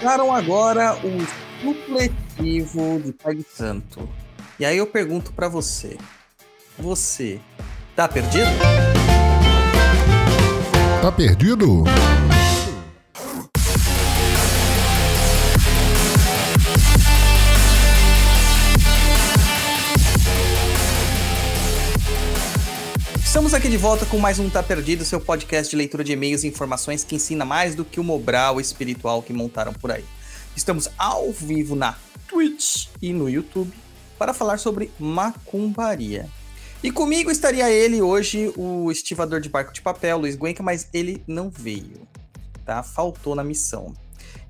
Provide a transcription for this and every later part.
Começaram agora o supletivo de de Santo. E aí eu pergunto para você: você tá perdido? Tá perdido? Estamos aqui de volta com mais um Tá Perdido, seu podcast de leitura de e-mails e informações que ensina mais do que o Mobral espiritual que montaram por aí. Estamos ao vivo na Twitch e no YouTube para falar sobre macumbaria. E comigo estaria ele hoje, o estivador de barco de papel, Luiz Guenca, mas ele não veio, tá? Faltou na missão.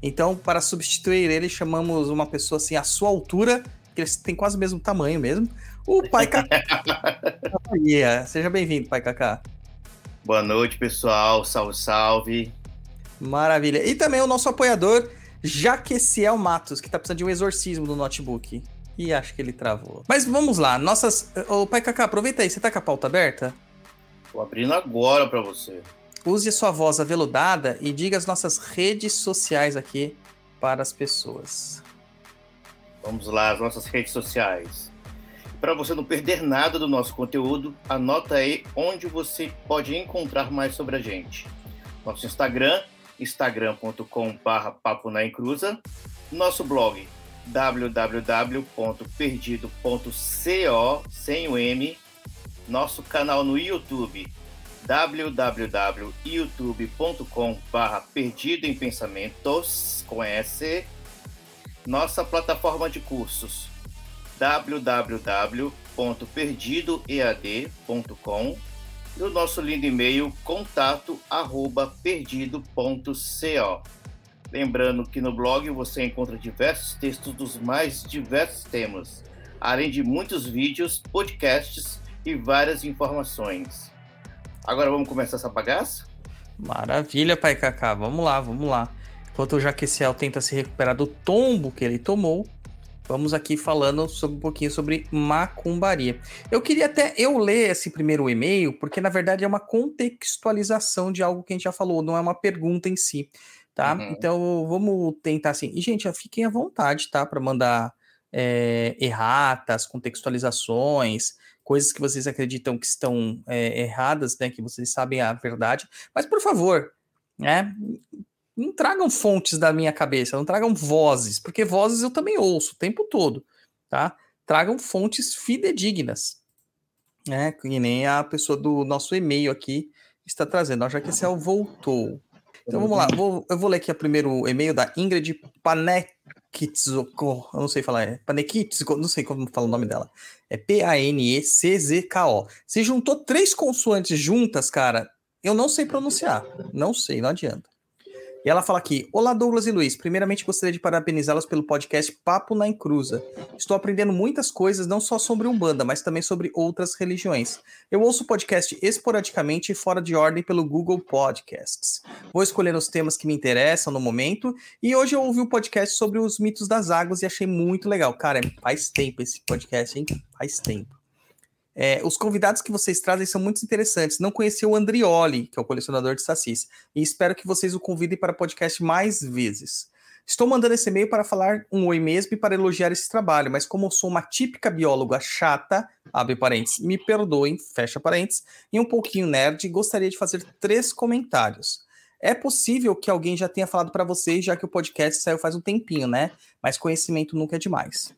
Então, para substituir ele, chamamos uma pessoa assim, à sua altura, que têm quase o mesmo tamanho mesmo, o Pai Kaká. yeah. Seja bem-vindo, Pai Kaká. Boa noite, pessoal. Salve, salve. Maravilha. E também o nosso apoiador, Jaqueciel Matos, que tá precisando de um exorcismo no notebook. E acho que ele travou. Mas vamos lá, nossas. Ô, Pai Kaká, aproveita aí, você tá com a pauta aberta? Tô abrindo agora para você. Use a sua voz aveludada e diga as nossas redes sociais aqui para as pessoas. Vamos lá, as nossas redes sociais. Para você não perder nada do nosso conteúdo, anota aí onde você pode encontrar mais sobre a gente. Nosso Instagram, instagram.com.br papo na. Nosso blog, www.perdido.co, sem o M. Nosso canal no YouTube, www.youtube.com.br perdido em pensamentos, com S. Nossa plataforma de cursos, www.perdidoead.com e o nosso lindo e-mail contato arroba perdido.co. Lembrando que no blog você encontra diversos textos dos mais diversos temas, além de muitos vídeos, podcasts e várias informações. Agora vamos começar essa bagaça? Maravilha, Pai Kaká. Vamos lá, vamos lá. Enquanto o Jaqueciel tenta se recuperar do tombo que ele tomou, vamos aqui falando sobre um pouquinho sobre macumbaria. Eu queria até eu ler esse primeiro e-mail, porque na verdade é uma contextualização de algo que a gente já falou, não é uma pergunta em si, tá? Uhum. Então vamos tentar assim. E gente, fiquem à vontade, tá, para mandar é, erratas, contextualizações, coisas que vocês acreditam que estão é, erradas, né? Que vocês sabem a verdade. Mas por favor, né? Não tragam fontes da minha cabeça, não tragam vozes, porque vozes eu também ouço o tempo todo, tá? Tragam fontes fidedignas, né? Que nem a pessoa do nosso e-mail aqui está trazendo. Já que esse é voltou. Então vamos lá, vou, eu vou ler aqui o primeiro e-mail da Ingrid Panekitsuko, eu não sei falar, é Panekitsuko, não sei como fala o nome dela. É P-A-N-E-C-Z-K-O. Se juntou três consoantes juntas, cara, eu não sei pronunciar. Não sei, não adianta. E ela fala aqui: Olá, Douglas e Luiz. Primeiramente, gostaria de parabenizá-los pelo podcast Papo na Encruza. Estou aprendendo muitas coisas, não só sobre Umbanda, mas também sobre outras religiões. Eu ouço o podcast esporadicamente e fora de ordem pelo Google Podcasts. Vou escolher os temas que me interessam no momento. E hoje eu ouvi um podcast sobre os mitos das águas e achei muito legal. Cara, faz tempo esse podcast, hein? Faz tempo. É, os convidados que vocês trazem são muito interessantes. Não conheci o Andrioli, que é o colecionador de sacis, e espero que vocês o convidem para podcast mais vezes. Estou mandando esse e-mail para falar um oi mesmo e para elogiar esse trabalho, mas como eu sou uma típica bióloga chata, abre parênteses, me perdoem, fecha parênteses, e um pouquinho nerd, gostaria de fazer três comentários. É possível que alguém já tenha falado para vocês, já que o podcast saiu faz um tempinho, né? Mas conhecimento nunca é demais.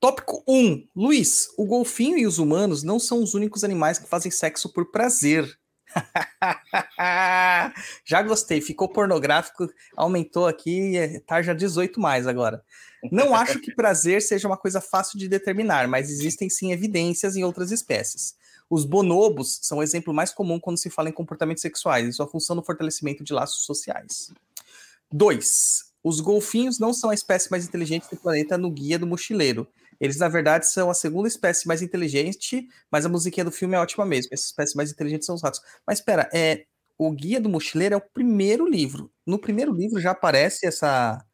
Tópico 1. Luiz, o golfinho e os humanos não são os únicos animais que fazem sexo por prazer. já gostei, ficou pornográfico, aumentou aqui, tá já 18 mais agora. Não acho que prazer seja uma coisa fácil de determinar, mas existem sim evidências em outras espécies. Os bonobos são o exemplo mais comum quando se fala em comportamentos sexuais e sua função no fortalecimento de laços sociais. 2. Os golfinhos não são a espécie mais inteligente do planeta no Guia do Mochileiro. Eles, na verdade, são a segunda espécie mais inteligente, mas a musiquinha do filme é ótima mesmo. Essa espécie mais inteligente são os ratos. Mas espera, é, o Guia do Mochileiro é o primeiro livro. No primeiro livro já aparece essa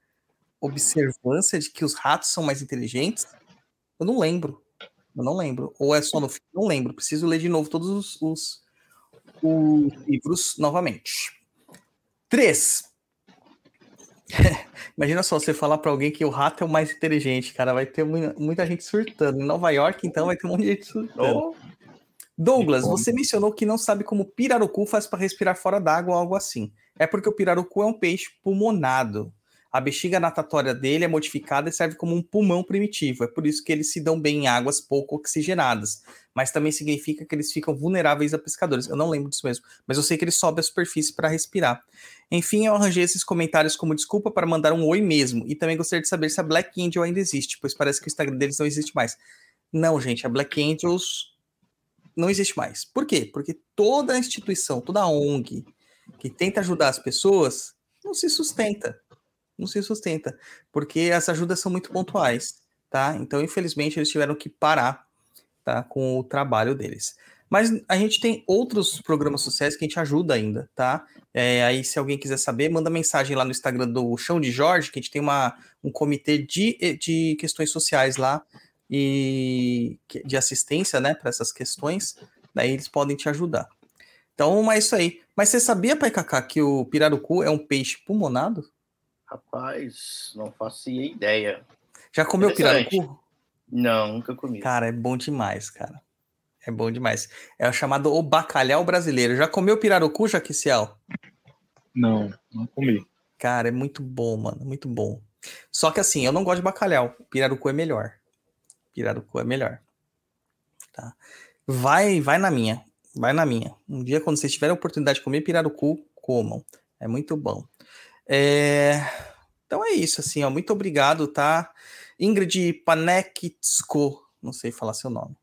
observância de que os ratos são mais inteligentes. Eu não lembro. Eu não lembro. Ou é só no filme? Não lembro. Preciso ler de novo todos os, os, os livros novamente. Três. Imagina só você falar para alguém que o rato é o mais inteligente, cara, vai ter muita gente surtando. Em Nova York, então, vai ter um monte de gente surtando. Oh. Douglas, você mencionou que não sabe como pirarucu faz para respirar fora d'água ou algo assim. É porque o pirarucu é um peixe pulmonado. A bexiga natatória dele é modificada e serve como um pulmão primitivo. É por isso que eles se dão bem em águas pouco oxigenadas. Mas também significa que eles ficam vulneráveis a pescadores. Eu não lembro disso mesmo, mas eu sei que eles sobem a superfície para respirar. Enfim, eu arranjei esses comentários como desculpa para mandar um oi mesmo. E também gostaria de saber se a Black Angel ainda existe, pois parece que o Instagram deles não existe mais. Não, gente, a Black Angels não existe mais. Por quê? Porque toda instituição, toda ONG que tenta ajudar as pessoas não se sustenta não se sustenta, porque as ajudas são muito pontuais, tá? Então, infelizmente, eles tiveram que parar, tá, com o trabalho deles. Mas a gente tem outros programas sociais que a gente ajuda ainda, tá? É, aí, se alguém quiser saber, manda mensagem lá no Instagram do Chão de Jorge, que a gente tem uma, um comitê de, de questões sociais lá e de assistência, né, para essas questões. Daí eles podem te ajudar. Então, é isso aí. Mas você sabia, Pai Cacá, que o pirarucu é um peixe pulmonado? Rapaz, não fazia ideia. Já comeu pirarucu? Não, nunca comi. Cara, é bom demais, cara. É bom demais. É o chamado o bacalhau brasileiro. Já comeu pirarucu, Jaquiciel? Não, não comi. Cara, é muito bom, mano. Muito bom. Só que assim, eu não gosto de bacalhau. Pirarucu é melhor. Pirarucu é melhor. Tá? Vai, vai na minha. Vai na minha. Um dia, quando vocês tiverem a oportunidade de comer pirarucu, comam. É muito bom. É... Então é isso, assim, ó. Muito obrigado, tá? Ingrid Panekitsko, não sei falar seu nome,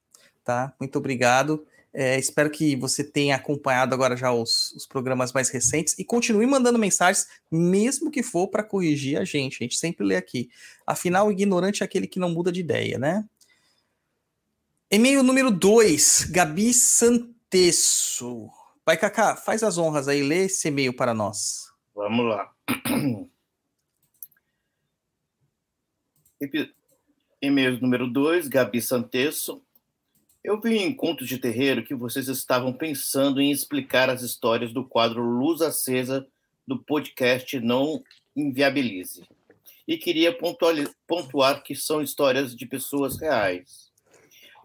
tá? Muito obrigado. É, espero que você tenha acompanhado agora já os, os, programas mais recentes e continue mandando mensagens, mesmo que for para corrigir a gente. A gente sempre lê aqui. Afinal, o ignorante é aquele que não muda de ideia, né? E-mail número 2, Gabi Santesso. Pai Kaká, faz as honras aí, lê esse e-mail para nós. Vamos lá. E-mail número 2, Gabi Santesso. Eu vi em Contos de Terreiro que vocês estavam pensando em explicar as histórias do quadro Luz Acesa do podcast Não Inviabilize. E queria pontuar que são histórias de pessoas reais.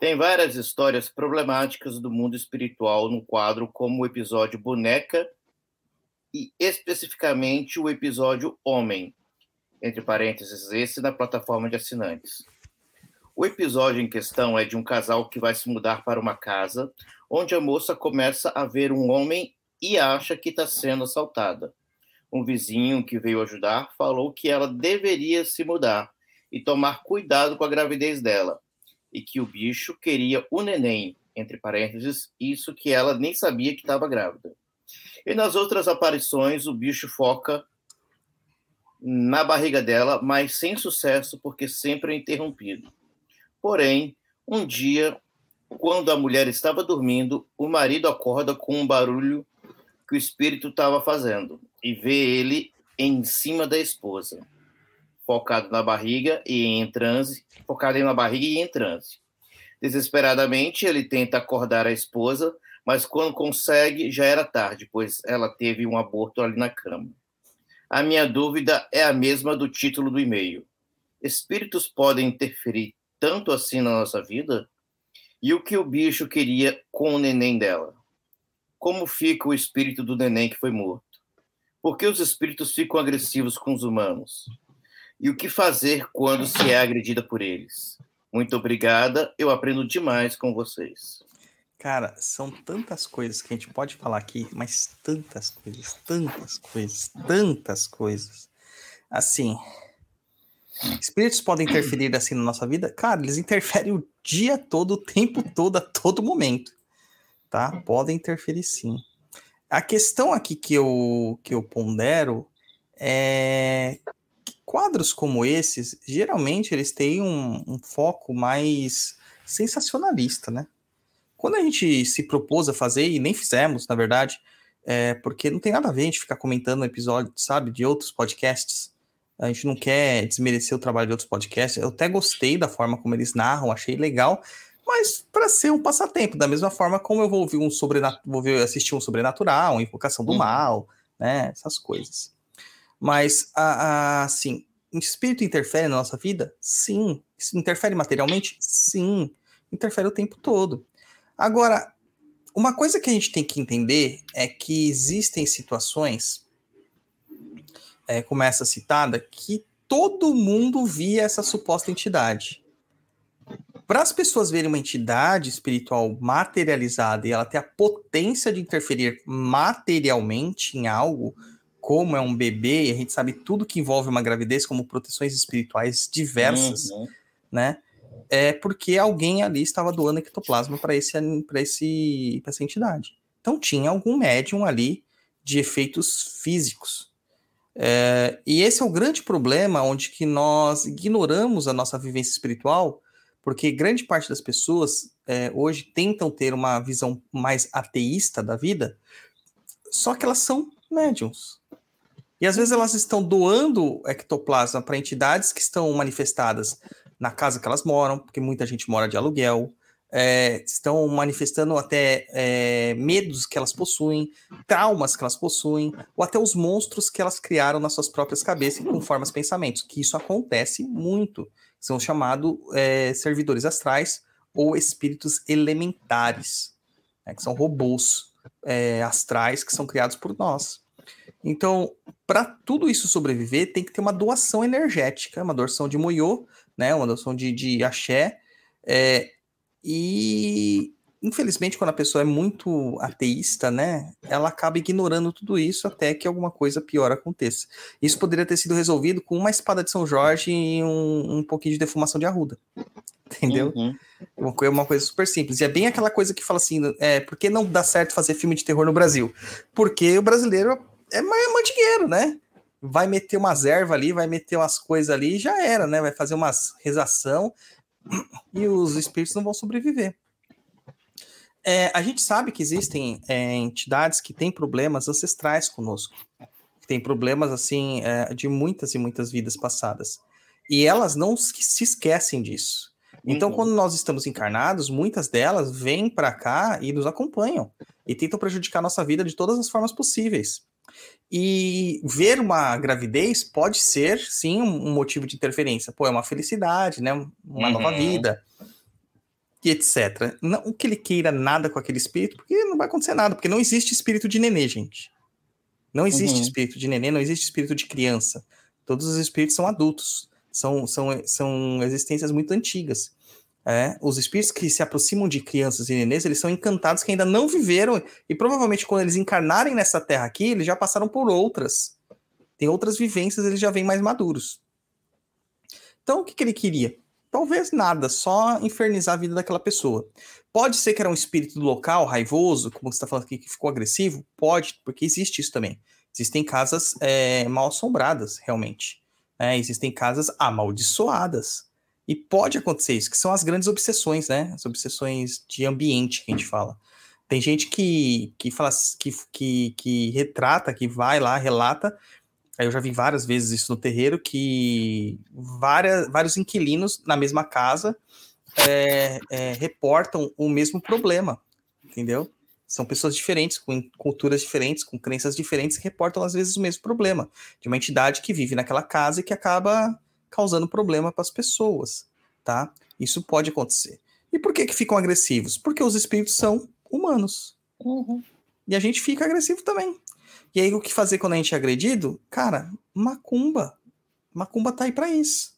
Tem várias histórias problemáticas do mundo espiritual no quadro, como o episódio Boneca e especificamente o episódio Homem, entre parênteses, esse na plataforma de assinantes. O episódio em questão é de um casal que vai se mudar para uma casa onde a moça começa a ver um homem e acha que está sendo assaltada. Um vizinho que veio ajudar falou que ela deveria se mudar e tomar cuidado com a gravidez dela, e que o bicho queria o neném, entre parênteses, isso que ela nem sabia que estava grávida. E nas outras aparições, o bicho foca na barriga dela, mas sem sucesso, porque sempre é interrompido. Porém, um dia, quando a mulher estava dormindo, o marido acorda com um barulho que o espírito estava fazendo e vê ele em cima da esposa, focado na barriga e em transe, focado na barriga e em transe. Desesperadamente, ele tenta acordar a esposa, mas quando consegue, já era tarde, pois ela teve um aborto ali na cama. A minha dúvida é a mesma do título do e-mail. Espíritos podem interferir tanto assim na nossa vida? E o que o bicho queria com o neném dela? Como fica o espírito do neném que foi morto? Por que os espíritos ficam agressivos com os humanos? E o que fazer quando se é agredida por eles? Muito obrigada, eu aprendo demais com vocês. Cara, são tantas coisas que a gente pode falar aqui, mas tantas coisas, tantas coisas, tantas coisas. Assim, espíritos podem interferir assim na nossa vida? Cara, eles interferem o dia todo, o tempo todo, a todo momento. Tá? Podem interferir sim. A questão aqui que eu, que eu pondero é que quadros como esses, geralmente eles têm um, um foco mais sensacionalista, né? Quando a gente se propôs a fazer, e nem fizemos, na verdade, é, porque não tem nada a ver a gente ficar comentando episódios, sabe, de outros podcasts. A gente não quer desmerecer o trabalho de outros podcasts. Eu até gostei da forma como eles narram, achei legal, mas para ser um passatempo, da mesma forma como eu vou ouvir um sobrenatural, vou assistir um sobrenatural, uma invocação do hum. mal, né? Essas coisas. Mas, a, a, assim, espírito interfere na nossa vida? Sim. Interfere materialmente? Sim. Interfere o tempo todo. Agora, uma coisa que a gente tem que entender é que existem situações, é, como essa citada, que todo mundo via essa suposta entidade. Para as pessoas verem uma entidade espiritual materializada e ela ter a potência de interferir materialmente em algo, como é um bebê, e a gente sabe tudo que envolve uma gravidez, como proteções espirituais diversas, uhum. né? É porque alguém ali estava doando ectoplasma para esse, esse, essa entidade. Então tinha algum médium ali de efeitos físicos. É, e esse é o grande problema onde que nós ignoramos a nossa vivência espiritual, porque grande parte das pessoas é, hoje tentam ter uma visão mais ateísta da vida, só que elas são médiums. E às vezes elas estão doando ectoplasma para entidades que estão manifestadas na casa que elas moram, porque muita gente mora de aluguel, é, estão manifestando até é, medos que elas possuem, traumas que elas possuem, ou até os monstros que elas criaram nas suas próprias cabeças com formas pensamentos, que isso acontece muito. São chamados é, servidores astrais ou espíritos elementares, né, que são robôs astrais que são criados por nós. Então, para tudo isso sobreviver, tem que ter uma doação energética, uma doação de moiô, né? Uma doação de, de axé. É, e infelizmente, quando a pessoa é muito ateísta, né, ela acaba ignorando tudo isso até que alguma coisa pior aconteça. Isso poderia ter sido resolvido com uma espada de São Jorge e um, um pouquinho de defumação de arruda. Entendeu? Uhum. Uma, coisa, uma coisa super simples. E é bem aquela coisa que fala assim: é, por que não dá certo fazer filme de terror no Brasil? Porque o brasileiro é mais mantigueiro, né? Vai meter umas ervas ali, vai meter umas coisas ali e já era, né? Vai fazer umas rezação e os espíritos não vão sobreviver. É, a gente sabe que existem é, entidades que têm problemas ancestrais conosco, que têm problemas assim é, de muitas e muitas vidas passadas, e elas não se esquecem disso. Então, uhum. quando nós estamos encarnados, muitas delas vêm para cá e nos acompanham e tentam prejudicar a nossa vida de todas as formas possíveis. E ver uma gravidez pode ser, sim, um motivo de interferência. Pô, é uma felicidade, né? Uma uhum. nova vida. E etc. Não que ele queira nada com aquele espírito, porque não vai acontecer nada, porque não existe espírito de nenê, gente. Não existe uhum. espírito de nenê, não existe espírito de criança. Todos os espíritos são adultos. São, são, são existências muito antigas. É, os espíritos que se aproximam de crianças e nenês, eles são encantados que ainda não viveram, e provavelmente quando eles encarnarem nessa terra aqui, eles já passaram por outras. Tem outras vivências, eles já vêm mais maduros. Então, o que, que ele queria? Talvez nada, só infernizar a vida daquela pessoa. Pode ser que era um espírito do local, raivoso, como você está falando aqui, que ficou agressivo? Pode, porque existe isso também. Existem casas é, mal assombradas, realmente. É, existem casas amaldiçoadas. E pode acontecer isso, que são as grandes obsessões, né? As obsessões de ambiente que a gente fala. Tem gente que, que fala que, que, que retrata, que vai lá, relata. Eu já vi várias vezes isso no terreiro, que várias, vários inquilinos na mesma casa é, é, reportam o mesmo problema, entendeu? São pessoas diferentes, com culturas diferentes, com crenças diferentes, que reportam às vezes o mesmo problema de uma entidade que vive naquela casa e que acaba causando problema para as pessoas, tá? Isso pode acontecer. E por que que ficam agressivos? Porque os espíritos são humanos. Uhum. E a gente fica agressivo também. E aí o que fazer quando a gente é agredido? Cara, macumba. Macumba tá aí para isso.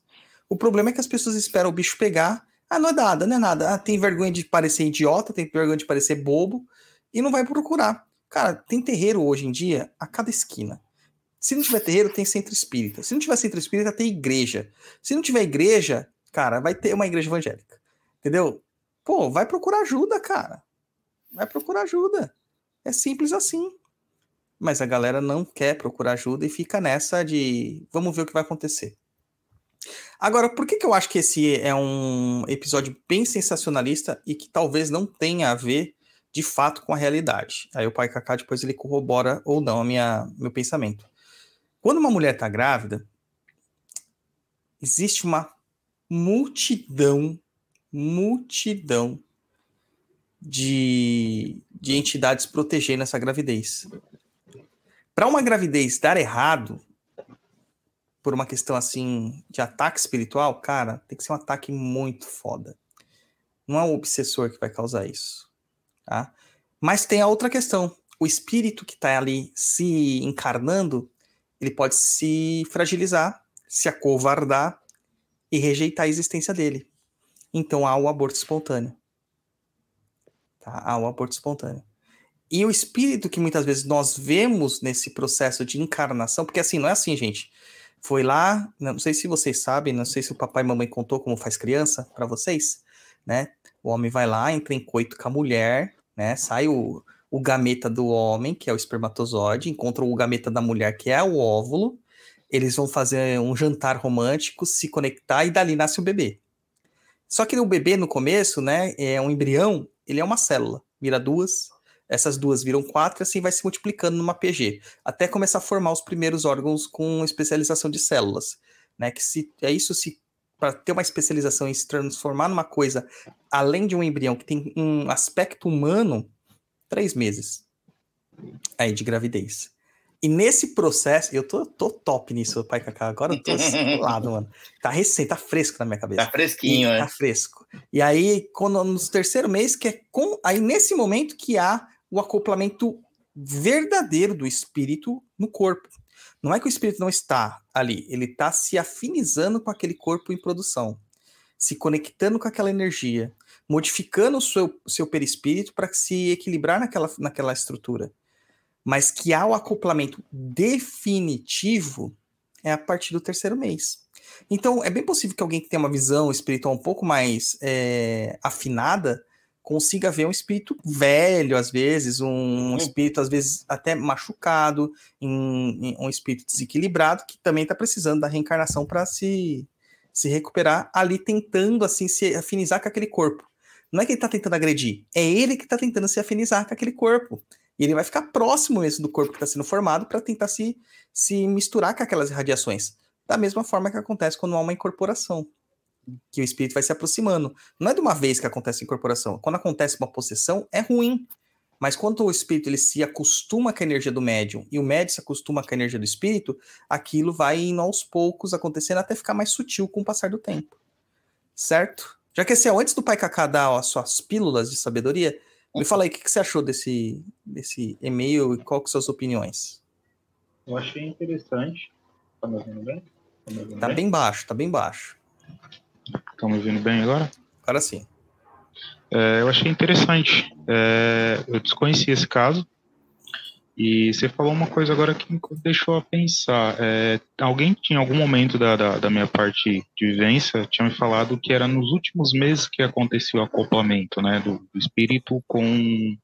O problema é que as pessoas esperam o bicho pegar. Ah, não é nada, não é nada. Ah, tem vergonha de parecer idiota, tem vergonha de parecer bobo e não vai procurar. Cara, tem terreiro hoje em dia a cada esquina. Se não tiver terreiro, tem centro espírita. Se não tiver centro espírita, tem igreja. Se não tiver igreja, cara, vai ter uma igreja evangélica. Entendeu? Pô, vai procurar ajuda, cara. Vai procurar ajuda. É simples assim. Mas a galera não quer procurar ajuda e fica nessa de vamos ver o que vai acontecer. Agora, por que, que eu acho que esse é um episódio bem sensacionalista e que talvez não tenha a ver de fato com a realidade? Aí o pai Kaká depois ele corrobora ou não a minha, meu pensamento. Quando uma mulher está grávida, existe uma multidão, multidão de, de entidades protegendo essa gravidez. Para uma gravidez dar errado, por uma questão assim de ataque espiritual, cara, tem que ser um ataque muito foda. Não é o obsessor que vai causar isso, tá? Mas tem a outra questão. O espírito que está ali se encarnando, ele pode se fragilizar, se acovardar e rejeitar a existência dele. Então há o aborto espontâneo. Tá? Há o aborto espontâneo. E o espírito que muitas vezes nós vemos nesse processo de encarnação, porque assim, não é assim, gente. Foi lá, não sei se vocês sabem, não sei se o papai e mamãe contou como faz criança para vocês, né? O homem vai lá, entra em coito com a mulher, né? Sai o, o gameta do homem, que é o espermatozoide, encontra o gameta da mulher, que é o óvulo. Eles vão fazer um jantar romântico, se conectar e dali nasce o bebê. Só que o bebê no começo, né, é um embrião, ele é uma célula, vira duas, essas duas viram quatro, assim vai se multiplicando numa PG, até começar a formar os primeiros órgãos com especialização de células, né? Que se é isso se para ter uma especialização e se transformar numa coisa além de um embrião que tem um aspecto humano, três meses aí de gravidez. E nesse processo, eu tô, tô top nisso, pai Cacá. Agora eu tô lado, mano. Tá recente, tá fresco na minha cabeça. Tá fresquinho, e, né? Tá fresco. E aí, quando, no terceiro mês, que é com. Aí, nesse momento que há o acoplamento verdadeiro do espírito no corpo. Não é que o espírito não está ali, ele está se afinizando com aquele corpo em produção, se conectando com aquela energia, modificando o seu, seu perispírito para se equilibrar naquela, naquela estrutura. Mas que há o acoplamento definitivo é a partir do terceiro mês. Então, é bem possível que alguém que tenha uma visão espiritual um pouco mais é, afinada consiga ver um espírito velho, às vezes, um espírito, às vezes, até machucado, em, em um espírito desequilibrado, que também está precisando da reencarnação para se, se recuperar, ali tentando, assim, se afinizar com aquele corpo. Não é que ele está tentando agredir, é ele que está tentando se afinizar com aquele corpo. E ele vai ficar próximo mesmo do corpo que está sendo formado para tentar se, se misturar com aquelas radiações. Da mesma forma que acontece quando há uma incorporação que o espírito vai se aproximando. Não é de uma vez que acontece a incorporação. Quando acontece uma possessão, é ruim. Mas quando o espírito ele se acostuma com a energia do médium e o médium se acostuma com a energia do espírito, aquilo vai indo aos poucos acontecendo até ficar mais sutil com o passar do tempo. Certo? Já que esse é antes do Pai Cacá dar as suas pílulas de sabedoria, me fala aí o que, que você achou desse, desse e-mail e qual que são as suas opiniões. Eu achei interessante. Tá me ouvindo bem? Tá, ouvindo tá bem? bem baixo, tá bem baixo. Estão me ouvindo bem agora? Agora sim. É, eu achei interessante. É, eu desconheci esse caso. E você falou uma coisa agora que me deixou a pensar. É, alguém tinha, em algum momento da, da, da, minha parte de vivência, tinha me falado que era nos últimos meses que aconteceu o acoplamento né, do, do espírito com,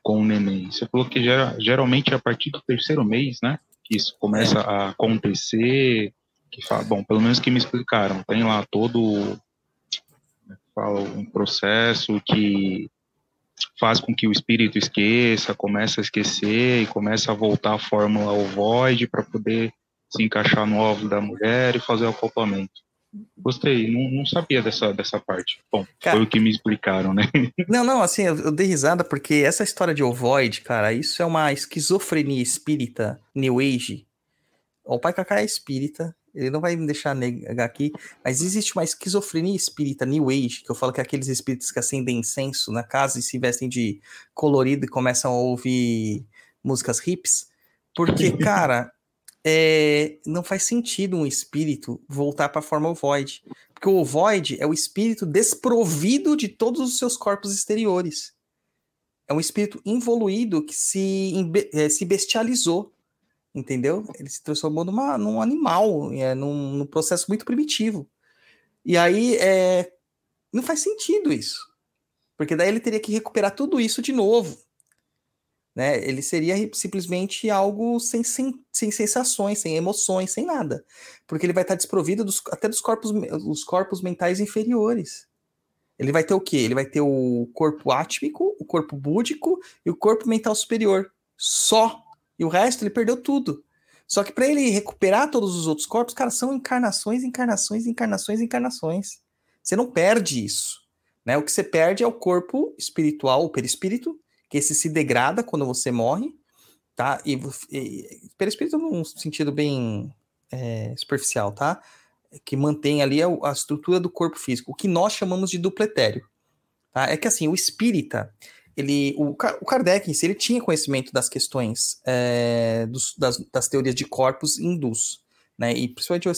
com o neném. Você falou que gera, geralmente é a partir do terceiro mês, né? Que isso começa a acontecer que fala, bom, pelo menos que me explicaram, tem lá todo é fala um processo que faz com que o espírito esqueça, começa a esquecer e começa a voltar à fórmula ovoide para poder se encaixar no óvulo da mulher e fazer o acoplamento. Gostei, não, não sabia dessa, dessa parte. Bom, cara, foi o que me explicaram, né? Não, não, assim, eu, eu dei risada porque essa história de ovoide, cara, isso é uma esquizofrenia espírita, New Age. O pai Kaká é espírita, ele não vai me deixar negar aqui, mas existe uma esquizofrenia espírita New Age, que eu falo que é aqueles espíritos que acendem incenso na casa e se vestem de colorido e começam a ouvir músicas hips, porque, cara, é, não faz sentido um espírito voltar para a forma ovoide, porque o ovoide é o espírito desprovido de todos os seus corpos exteriores. É um espírito involuído que se, é, se bestializou entendeu? Ele se transformou numa, num animal, é, num, num processo muito primitivo. E aí é, não faz sentido isso, porque daí ele teria que recuperar tudo isso de novo. Né? Ele seria simplesmente algo sem, sem, sem sensações, sem emoções, sem nada. Porque ele vai estar desprovido dos, até dos corpos, os corpos mentais inferiores. Ele vai ter o quê? Ele vai ter o corpo átmico, o corpo búdico e o corpo mental superior. Só e o resto ele perdeu tudo. Só que para ele recuperar todos os outros corpos, cara, são encarnações, encarnações, encarnações, encarnações. Você não perde isso. Né? O que você perde é o corpo espiritual, o perispírito, que esse se degrada quando você morre, tá? E, e perispírito num sentido bem é, superficial, tá? Que mantém ali a, a, estrutura do corpo físico, o que nós chamamos de dupletério. Tá? É que assim, o espírita, ele, o, o Kardec em si, ele tinha conhecimento das questões é, dos, das, das, teorias de corpos hindus, né? E principalmente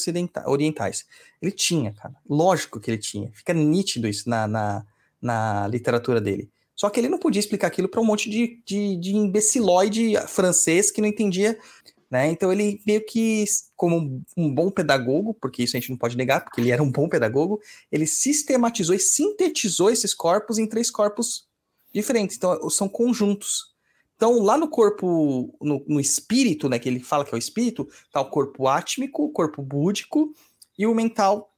orientais. Ele tinha, cara. Lógico que ele tinha. Fica nítido isso na, na, na literatura dele. Só que ele não podia explicar aquilo para um monte de, de, de imbecilóide francês que não entendia né? Então ele meio que, como um bom pedagogo, porque isso a gente não pode negar, porque ele era um bom pedagogo, ele sistematizou e sintetizou esses corpos em três corpos diferentes. Então são conjuntos. Então lá no corpo, no, no espírito, né, que ele fala que é o espírito, tá o corpo átmico, o corpo búdico e o mental,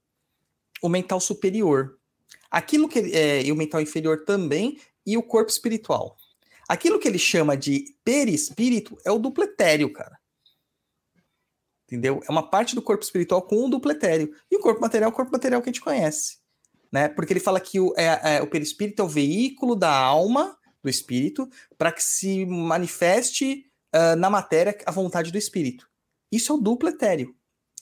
o mental superior. Aquilo que é, e o mental inferior também e o corpo espiritual. Aquilo que ele chama de perispírito é o dupletério, cara entendeu? É uma parte do corpo espiritual com o dupletério. E o corpo material é o corpo material que a gente conhece, né? Porque ele fala que o, é, é, o perispírito é o veículo da alma, do espírito, para que se manifeste uh, na matéria a vontade do espírito. Isso é o dupletério.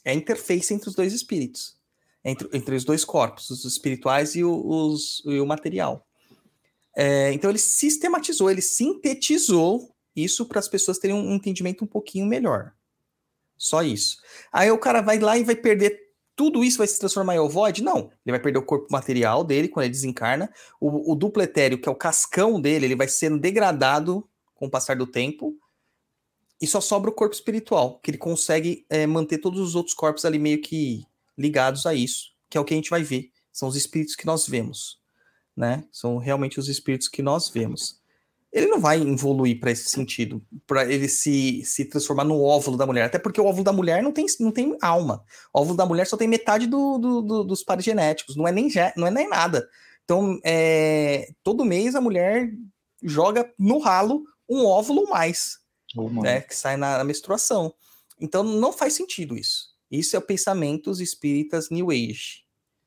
É a interface entre os dois espíritos. Entre, entre os dois corpos, os espirituais e, os, e o material. É, então ele sistematizou, ele sintetizou isso para as pessoas terem um entendimento um pouquinho melhor. Só isso. Aí o cara vai lá e vai perder tudo isso vai se transformar em ovoide? Não. Ele vai perder o corpo material dele quando ele desencarna. O, o dupletério, que é o cascão dele, ele vai sendo degradado com o passar do tempo. E só sobra o corpo espiritual, que ele consegue é, manter todos os outros corpos ali meio que ligados a isso, que é o que a gente vai ver. São os espíritos que nós vemos, né? São realmente os espíritos que nós vemos ele não vai evoluir para esse sentido, para ele se, se transformar no óvulo da mulher. Até porque o óvulo da mulher não tem, não tem alma. O óvulo da mulher só tem metade do, do, do, dos pares genéticos, não é nem, não é nem nada. Então, é, todo mês a mulher joga no ralo um óvulo mais, oh, né, que sai na, na menstruação. Então, não faz sentido isso. Isso é o pensamento dos espíritas New Age.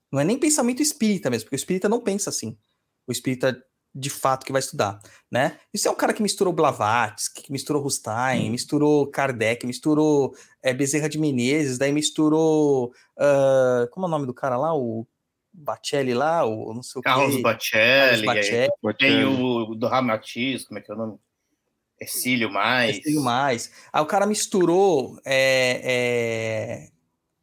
Não é nem pensamento espírita mesmo, porque o espírita não pensa assim. O espírita de fato que vai estudar, né? Isso é um cara que misturou Blavatsky, que misturou Rustain, hum. misturou Kardec, misturou é, Bezerra de Menezes, daí misturou uh, como é o nome do cara lá, o Bacelli lá, o não sei o Carlos que. Bacelli, Carlos Bacelli. tem o do Ramatiz, como é que é o nome? Cílio Mais. Cílio Mais. Aí o cara misturou é, é,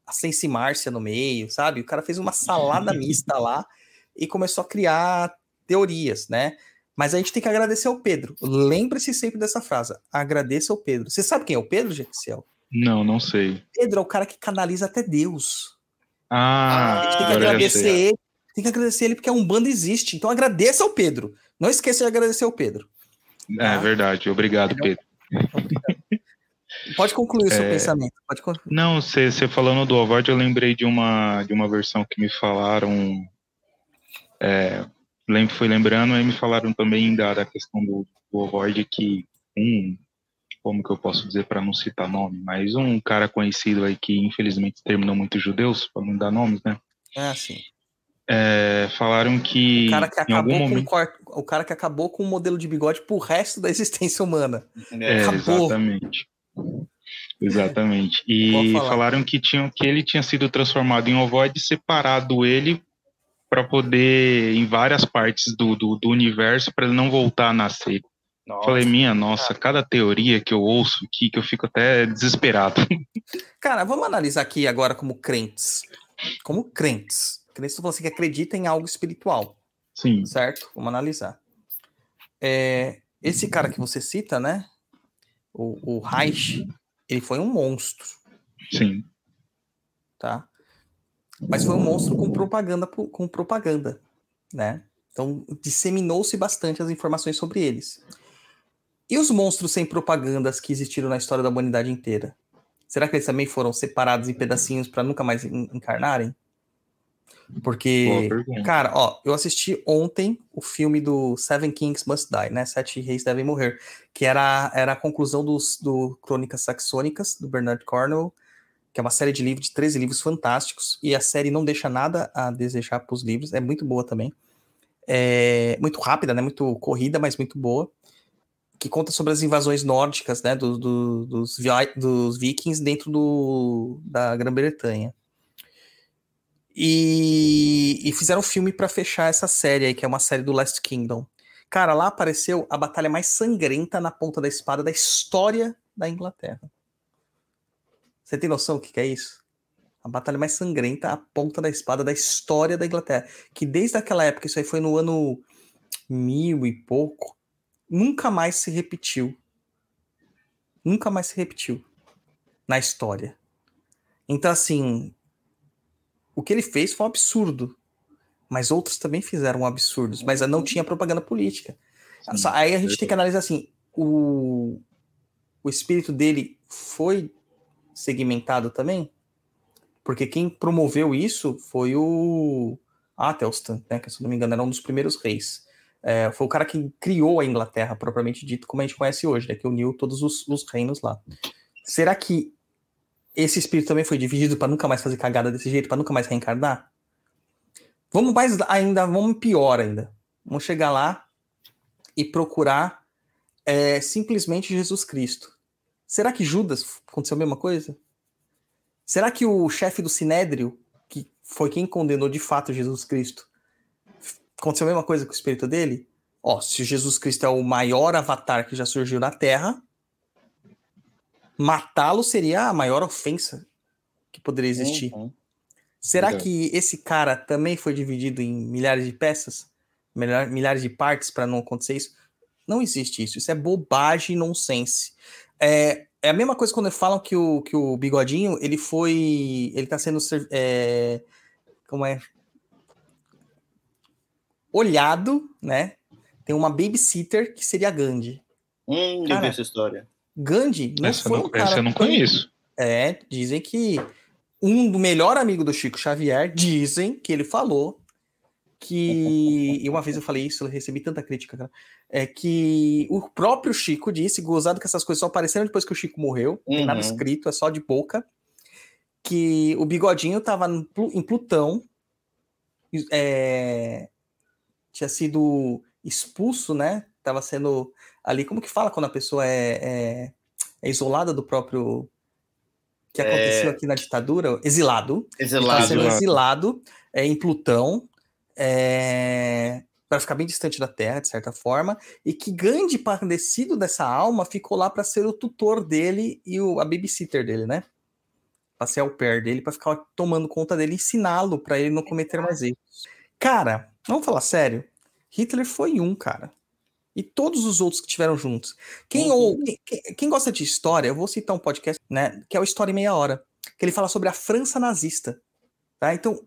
a Sense Márcia no meio, sabe? O cara fez uma salada mista lá e começou a criar teorias, né? Mas a gente tem que agradecer ao Pedro. Lembre-se sempre dessa frase. Agradeça ao Pedro. Você sabe quem é o Pedro, Jexiel? Não, não sei. Pedro é o cara que canaliza até Deus. Ah, a gente tem que agradecer ele. Tem que agradecer ele porque a Umbanda existe. Então agradeça ao Pedro. Não esqueça de agradecer ao Pedro. É tá? verdade. Obrigado, Pedro. Pode concluir o seu é... pensamento. Pode concluir. Não, você falando do Ovard, eu lembrei de uma, de uma versão que me falaram é, lembro, fui lembrando, aí me falaram também da, da questão do, do Ovoid que um, como que eu posso dizer para não citar nome, mas um cara conhecido aí que infelizmente terminou muitos judeus, para não dar nomes, né? É, sim. É, falaram que, o cara que em algum momento o cara que acabou com o modelo de bigode pro resto da existência humana. É, exatamente. Exatamente. E falaram que tinham que ele tinha sido transformado em ovoide separado ele para poder em várias partes do, do, do universo para ele não voltar a nascer. Nossa, Falei, minha nossa, cada teoria que eu ouço aqui que eu fico até desesperado. Cara, vamos analisar aqui agora como crentes. Como crentes. Crentes você que acredita em algo espiritual. Sim. Certo? Vamos analisar. É, esse cara que você cita, né? O, o Reich, ele foi um monstro. Sim. Tá? Mas foi um monstro com propaganda, com propaganda, né? Então disseminou-se bastante as informações sobre eles. E os monstros sem propagandas que existiram na história da humanidade inteira? Será que eles também foram separados em pedacinhos para nunca mais encarnarem? Porque, cara, ó, eu assisti ontem o filme do Seven Kings Must Die, né? Sete Reis Devem Morrer, que era, era a conclusão dos, do Crônicas Saxônicas, do Bernard Cornwell, que é uma série de livros, de 13 livros fantásticos, e a série não deixa nada a desejar para os livros, é muito boa também. É muito rápida, né? Muito corrida, mas muito boa. que conta sobre as invasões nórdicas, né, do, do, dos, dos vikings dentro do, da Grã-Bretanha. E, e, fizeram um filme para fechar essa série aí, que é uma série do Last Kingdom. Cara, lá apareceu a batalha mais sangrenta na ponta da espada da história da Inglaterra. Você tem noção do que, que é isso? A batalha mais sangrenta, a ponta da espada da história da Inglaterra. Que desde aquela época, isso aí foi no ano mil e pouco, nunca mais se repetiu. Nunca mais se repetiu na história. Então, assim, o que ele fez foi um absurdo. Mas outros também fizeram absurdos. Mas não tinha propaganda política. Sim, Aí a gente tem que analisar assim: o, o espírito dele foi segmentado também? Porque quem promoveu isso foi o Athelstan, né, que se não me engano era um dos primeiros reis. É, foi o cara que criou a Inglaterra, propriamente dito, como a gente conhece hoje, né, que uniu todos os, os reinos lá. Será que esse espírito também foi dividido para nunca mais fazer cagada desse jeito, para nunca mais reencarnar? Vamos mais ainda, vamos pior ainda. Vamos chegar lá e procurar é, simplesmente Jesus Cristo. Será que Judas aconteceu a mesma coisa? Será que o chefe do Sinédrio, que foi quem condenou de fato Jesus Cristo, aconteceu a mesma coisa com o espírito dele? Ó, se Jesus Cristo é o maior avatar que já surgiu na Terra, matá-lo seria a maior ofensa que poderia existir. Uhum. Será que esse cara também foi dividido em milhares de peças? Milhares de partes para não acontecer isso? Não existe isso. Isso é bobagem nonsense. É, é a mesma coisa quando falam que o, que o Bigodinho, ele foi. Ele tá sendo. É, como é? olhado, né? Tem uma babysitter que seria Gandhi. Hum, cara, eu vi essa história. Gandhi não essa foi não, um cara. Essa eu não conheço. É, dizem que um do melhor amigo do Chico Xavier, dizem que ele falou que. e uma vez eu falei isso, eu recebi tanta crítica, cara. É que o próprio Chico disse, gozado que essas coisas só apareceram depois que o Chico morreu, não tem nada uhum. escrito, é só de boca. Que o bigodinho tava em Plutão, é, tinha sido expulso, né? Tava sendo ali, como que fala quando a pessoa é, é, é isolada do próprio que é. aconteceu aqui na ditadura? Exilado. Exilado. Sendo exilado é, em Plutão. É, para ficar bem distante da Terra, de certa forma, e que grande padecido dessa alma ficou lá para ser o tutor dele e o, a babysitter dele, né? Para ser ao pé dele, para ficar tomando conta dele, ensiná-lo para ele não cometer mais erros. Cara, Vamos falar sério? Hitler foi um, cara. E todos os outros que tiveram juntos. Quem, uhum. ou, quem, quem, gosta de história, eu vou citar um podcast, né? Que é o História em Meia Hora. Que ele fala sobre a França nazista. Tá? Então,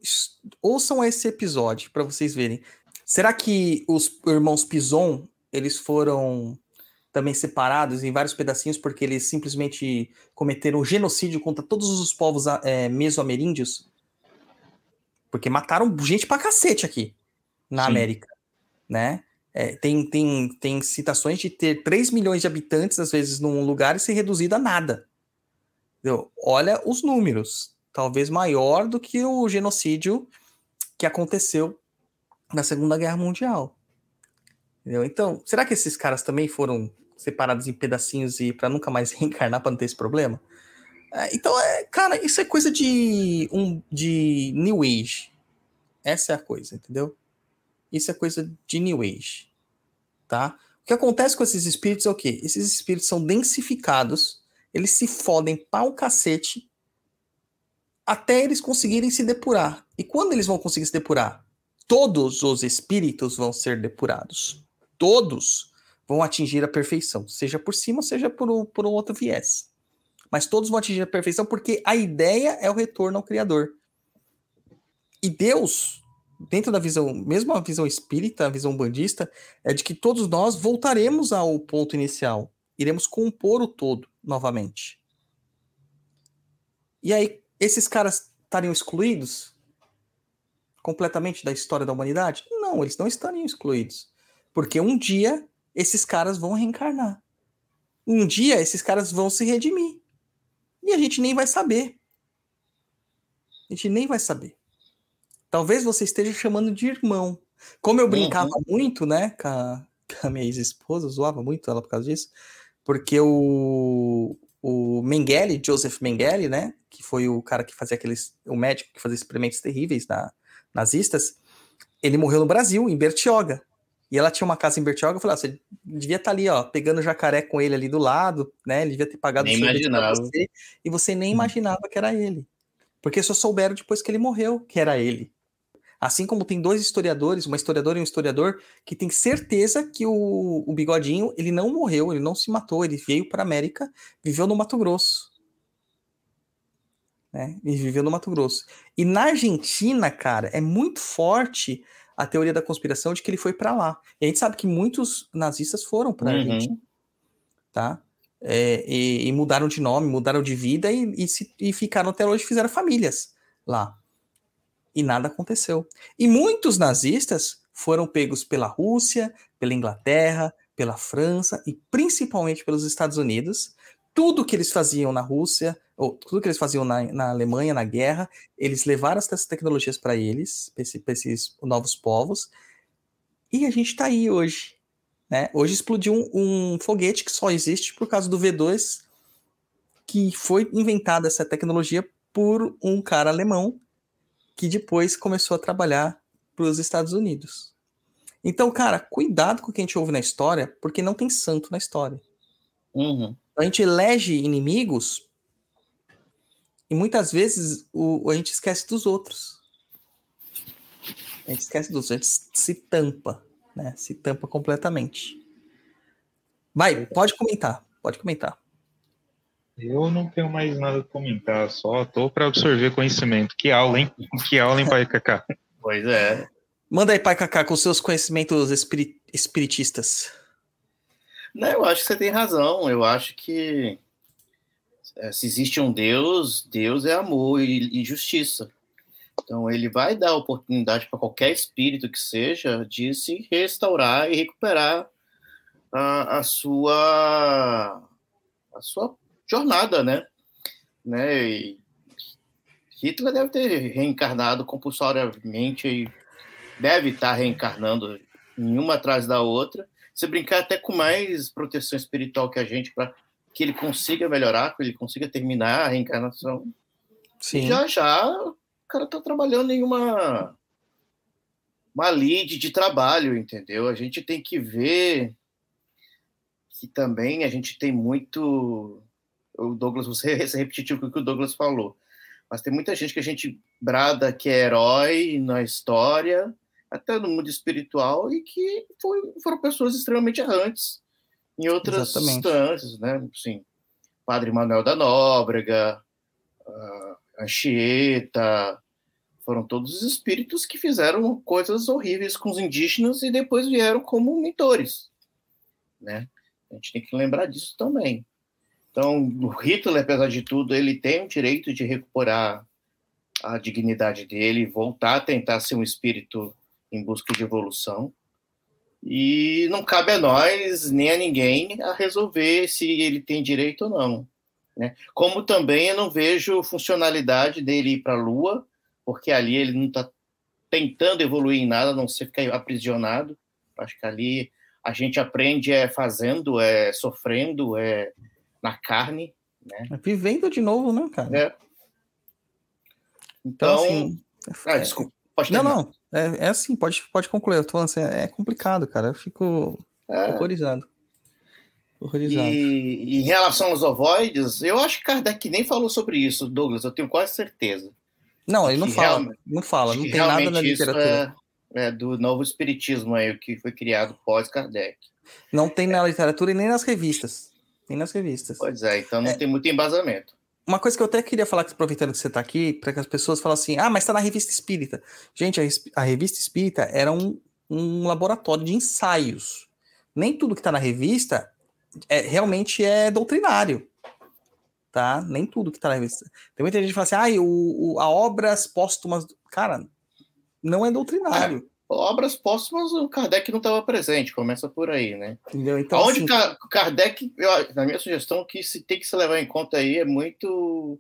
ouçam esse episódio para vocês verem. Será que os irmãos Pison, eles foram também separados em vários pedacinhos porque eles simplesmente cometeram genocídio contra todos os povos é, mesoameríndios? Porque mataram gente pra cacete aqui na Sim. América, né? É, tem, tem, tem citações de ter 3 milhões de habitantes, às vezes, num lugar e ser reduzido a nada. Entendeu? Olha os números. Talvez maior do que o genocídio que aconteceu na Segunda Guerra Mundial. Entendeu? Então, será que esses caras também foram separados em pedacinhos e para nunca mais reencarnar para não ter esse problema? É, então, é, cara, isso é coisa de um de New Age. Essa é a coisa, entendeu? Isso é coisa de New Age, tá? O que acontece com esses espíritos é o quê? Esses espíritos são densificados, eles se fodem pau cacete até eles conseguirem se depurar. E quando eles vão conseguir se depurar? Todos os espíritos vão ser depurados. Todos vão atingir a perfeição, seja por cima, seja por, por um outro viés. Mas todos vão atingir a perfeição porque a ideia é o retorno ao Criador. E Deus dentro da visão, mesmo a visão espírita, a visão bandista, é de que todos nós voltaremos ao ponto inicial, iremos compor o todo novamente. E aí, esses caras estariam excluídos completamente da história da humanidade? Não, eles não estariam excluídos. Porque um dia esses caras vão reencarnar. Um dia esses caras vão se redimir. E a gente nem vai saber. A gente nem vai saber. Talvez você esteja chamando de irmão. Como eu brincava uhum. muito, né, com, a, a minha ex-esposa, zoava muito ela por causa disso, porque o, o Mengele, Joseph Mengele, né, que foi o cara que fazia aqueles, o médico que fazia experimentos terríveis na, nazistas, ele morreu no Brasil, em Bertioga. E ela tinha uma casa em Bertioga, eu falei, ah, você devia estar tá ali, ó, pegando jacaré com ele ali do lado, né, ele devia ter pagado nem imaginava. você, e você nem hum. imaginava que era ele. Porque só souberam depois que ele morreu que era ele. Assim como tem dois historiadores, uma historiadora e um historiador, que tem certeza que o, o Bigodinho ele não morreu, ele não se matou, ele veio para a América, viveu no Mato Grosso. Né? Ele viveu no Mato Grosso. E na Argentina, cara, é muito forte a teoria da conspiração de que ele foi para lá. E a gente sabe que muitos nazistas foram para a uhum. Argentina, tá? É, e, e, mudaram de nome, mudaram de vida e, e, se, e ficaram até hoje, fizeram famílias lá e nada aconteceu. E muitos nazistas foram pegos pela Rússia, pela Inglaterra, pela França e principalmente pelos Estados Unidos. Tudo que eles faziam na Rússia, ou tudo que eles faziam na, na Alemanha, na guerra, eles levaram essas tecnologias para eles, para esse, esses novos povos. E a gente está aí hoje. Né? Hoje explodiu um, um foguete que só existe por causa do V2, que foi inventada essa tecnologia por um cara alemão que depois começou a trabalhar para os Estados Unidos. Então, cara, cuidado com o que a gente ouve na história, porque não tem santo na história. Uhum. A gente elege inimigos e muitas vezes o, a gente esquece dos outros. A gente esquece dos outros, a gente se tampa, né? Se tampa completamente. Vai, pode comentar, pode comentar. Eu não tenho mais nada a comentar, só tô para absorver conhecimento. Que aula, hein? Que aula, hein, Pai Cacá? Pois é. Manda aí, Pai Cacá, com seus conhecimentos espirit espiritistas. Não, eu acho que você tem razão. Eu acho que é, se existe um Deus, Deus é amor e, e justiça. Então ele vai dar oportunidade para qualquer espírito que seja de se restaurar e recuperar a, a sua a sua jornada, né? né? E Hitler deve ter reencarnado compulsoriamente e deve estar reencarnando em uma atrás da outra. Se brincar até com mais proteção espiritual que a gente para que ele consiga melhorar, que ele consiga terminar a reencarnação. Sim. E já já o cara está trabalhando em uma uma lead de trabalho, entendeu? A gente tem que ver que também a gente tem muito o Douglas, você é repetitivo com o que o Douglas falou. Mas tem muita gente que a gente brada que é herói na história, até no mundo espiritual, e que foi, foram pessoas extremamente errantes em outras Exatamente. instâncias, né? Assim, Padre Manuel da Nóbrega, Anchieta, foram todos os espíritos que fizeram coisas horríveis com os indígenas e depois vieram como mentores, né? A gente tem que lembrar disso também. Então, o Hitler, apesar de tudo, ele tem o direito de recuperar a dignidade dele, voltar a tentar ser um espírito em busca de evolução. E não cabe a nós, nem a ninguém, a resolver se ele tem direito ou não. Né? Como também eu não vejo funcionalidade dele ir para a Lua, porque ali ele não está tentando evoluir em nada, a não ser ficar aprisionado. Acho que ali a gente aprende é fazendo, é sofrendo, é na carne, né? É vivendo de novo, né, cara? É. Então, então assim, ah, desculpa, Não, não, é, é, assim, pode, pode concluir. Eu tô falando assim, é complicado, cara. Eu fico é. horrorizado. Horrorizado. E, e, em relação aos ovoides, eu acho que Kardec nem falou sobre isso, Douglas, eu tenho quase certeza. Não, ele não fala, não fala, não tem nada na literatura. É, é, do novo espiritismo aí, que foi criado pós-Kardec. Não tem na literatura e nem nas revistas. Nem nas revistas. Pois é, então não é, tem muito embasamento. Uma coisa que eu até queria falar, aproveitando que você está aqui, para que as pessoas falem assim: ah, mas está na revista espírita. Gente, a, a revista espírita era um, um laboratório de ensaios. Nem tudo que está na revista é, realmente é doutrinário. Tá? Nem tudo que está na revista. Tem muita gente que fala assim: ah, o, o, a obras póstumas. Cara, não é doutrinário. Obras póstumas o Kardec não estava presente, começa por aí, né? Entendeu? Então, Onde assim... Kardec, eu, na minha sugestão, que se tem que se levar em conta aí é muito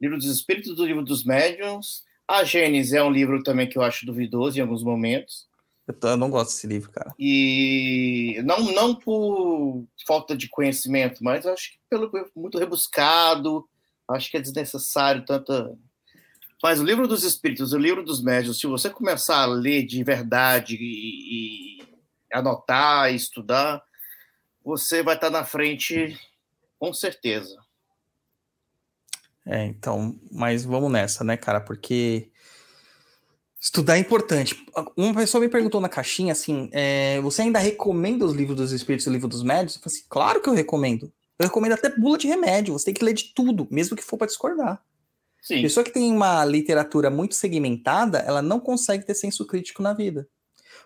livro dos espíritos, do livro dos médiuns. A Gênesis é um livro também que eu acho duvidoso em alguns momentos. Eu, tô, eu, não gosto desse livro, cara. E não, não por falta de conhecimento, mas acho que pelo muito rebuscado, acho que é desnecessário tanta. Mas o livro dos espíritos, o livro dos médios, se você começar a ler de verdade e, e anotar, estudar, você vai estar na frente com certeza. É, então, mas vamos nessa, né, cara? Porque estudar é importante. Uma pessoa me perguntou na caixinha assim: é, você ainda recomenda os livros dos espíritos e o livro dos médios? Eu falei assim, claro que eu recomendo. Eu recomendo até bula de remédio. Você tem que ler de tudo, mesmo que for para discordar. Sim. Pessoa que tem uma literatura muito segmentada, ela não consegue ter senso crítico na vida.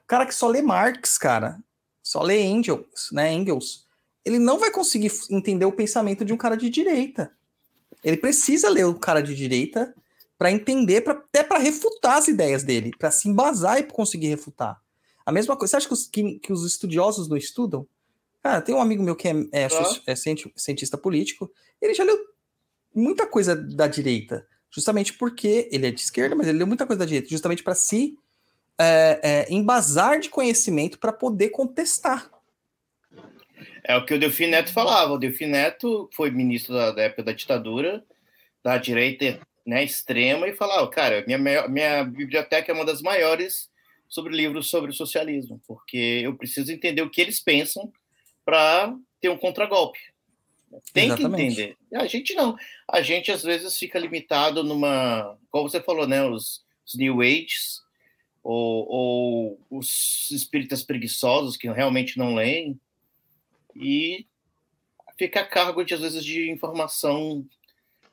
O cara que só lê Marx, cara, só lê Engels, né? Engels, ele não vai conseguir entender o pensamento de um cara de direita. Ele precisa ler o cara de direita para entender, pra, até para refutar as ideias dele, para se embasar e conseguir refutar. A mesma coisa. Você acha que os, que, que os estudiosos não estudam? Cara, tem um amigo meu que é, é, ah. é cientista político, ele já leu muita coisa da direita, justamente porque ele é de esquerda, mas ele leu muita coisa da direita, justamente para se é, é, embasar de conhecimento para poder contestar. É o que o Delfim Neto falava. O Delfim Neto foi ministro da, da época da ditadura, da direita né, extrema, e falava: cara, minha, minha biblioteca é uma das maiores sobre livros sobre socialismo, porque eu preciso entender o que eles pensam para ter um contragolpe. Tem Exatamente. que entender. A gente não. A gente às vezes fica limitado numa, como você falou, né, os, os New Ages ou, ou os espíritas preguiçosos que realmente não leem e fica a cargo de, às vezes, de informação.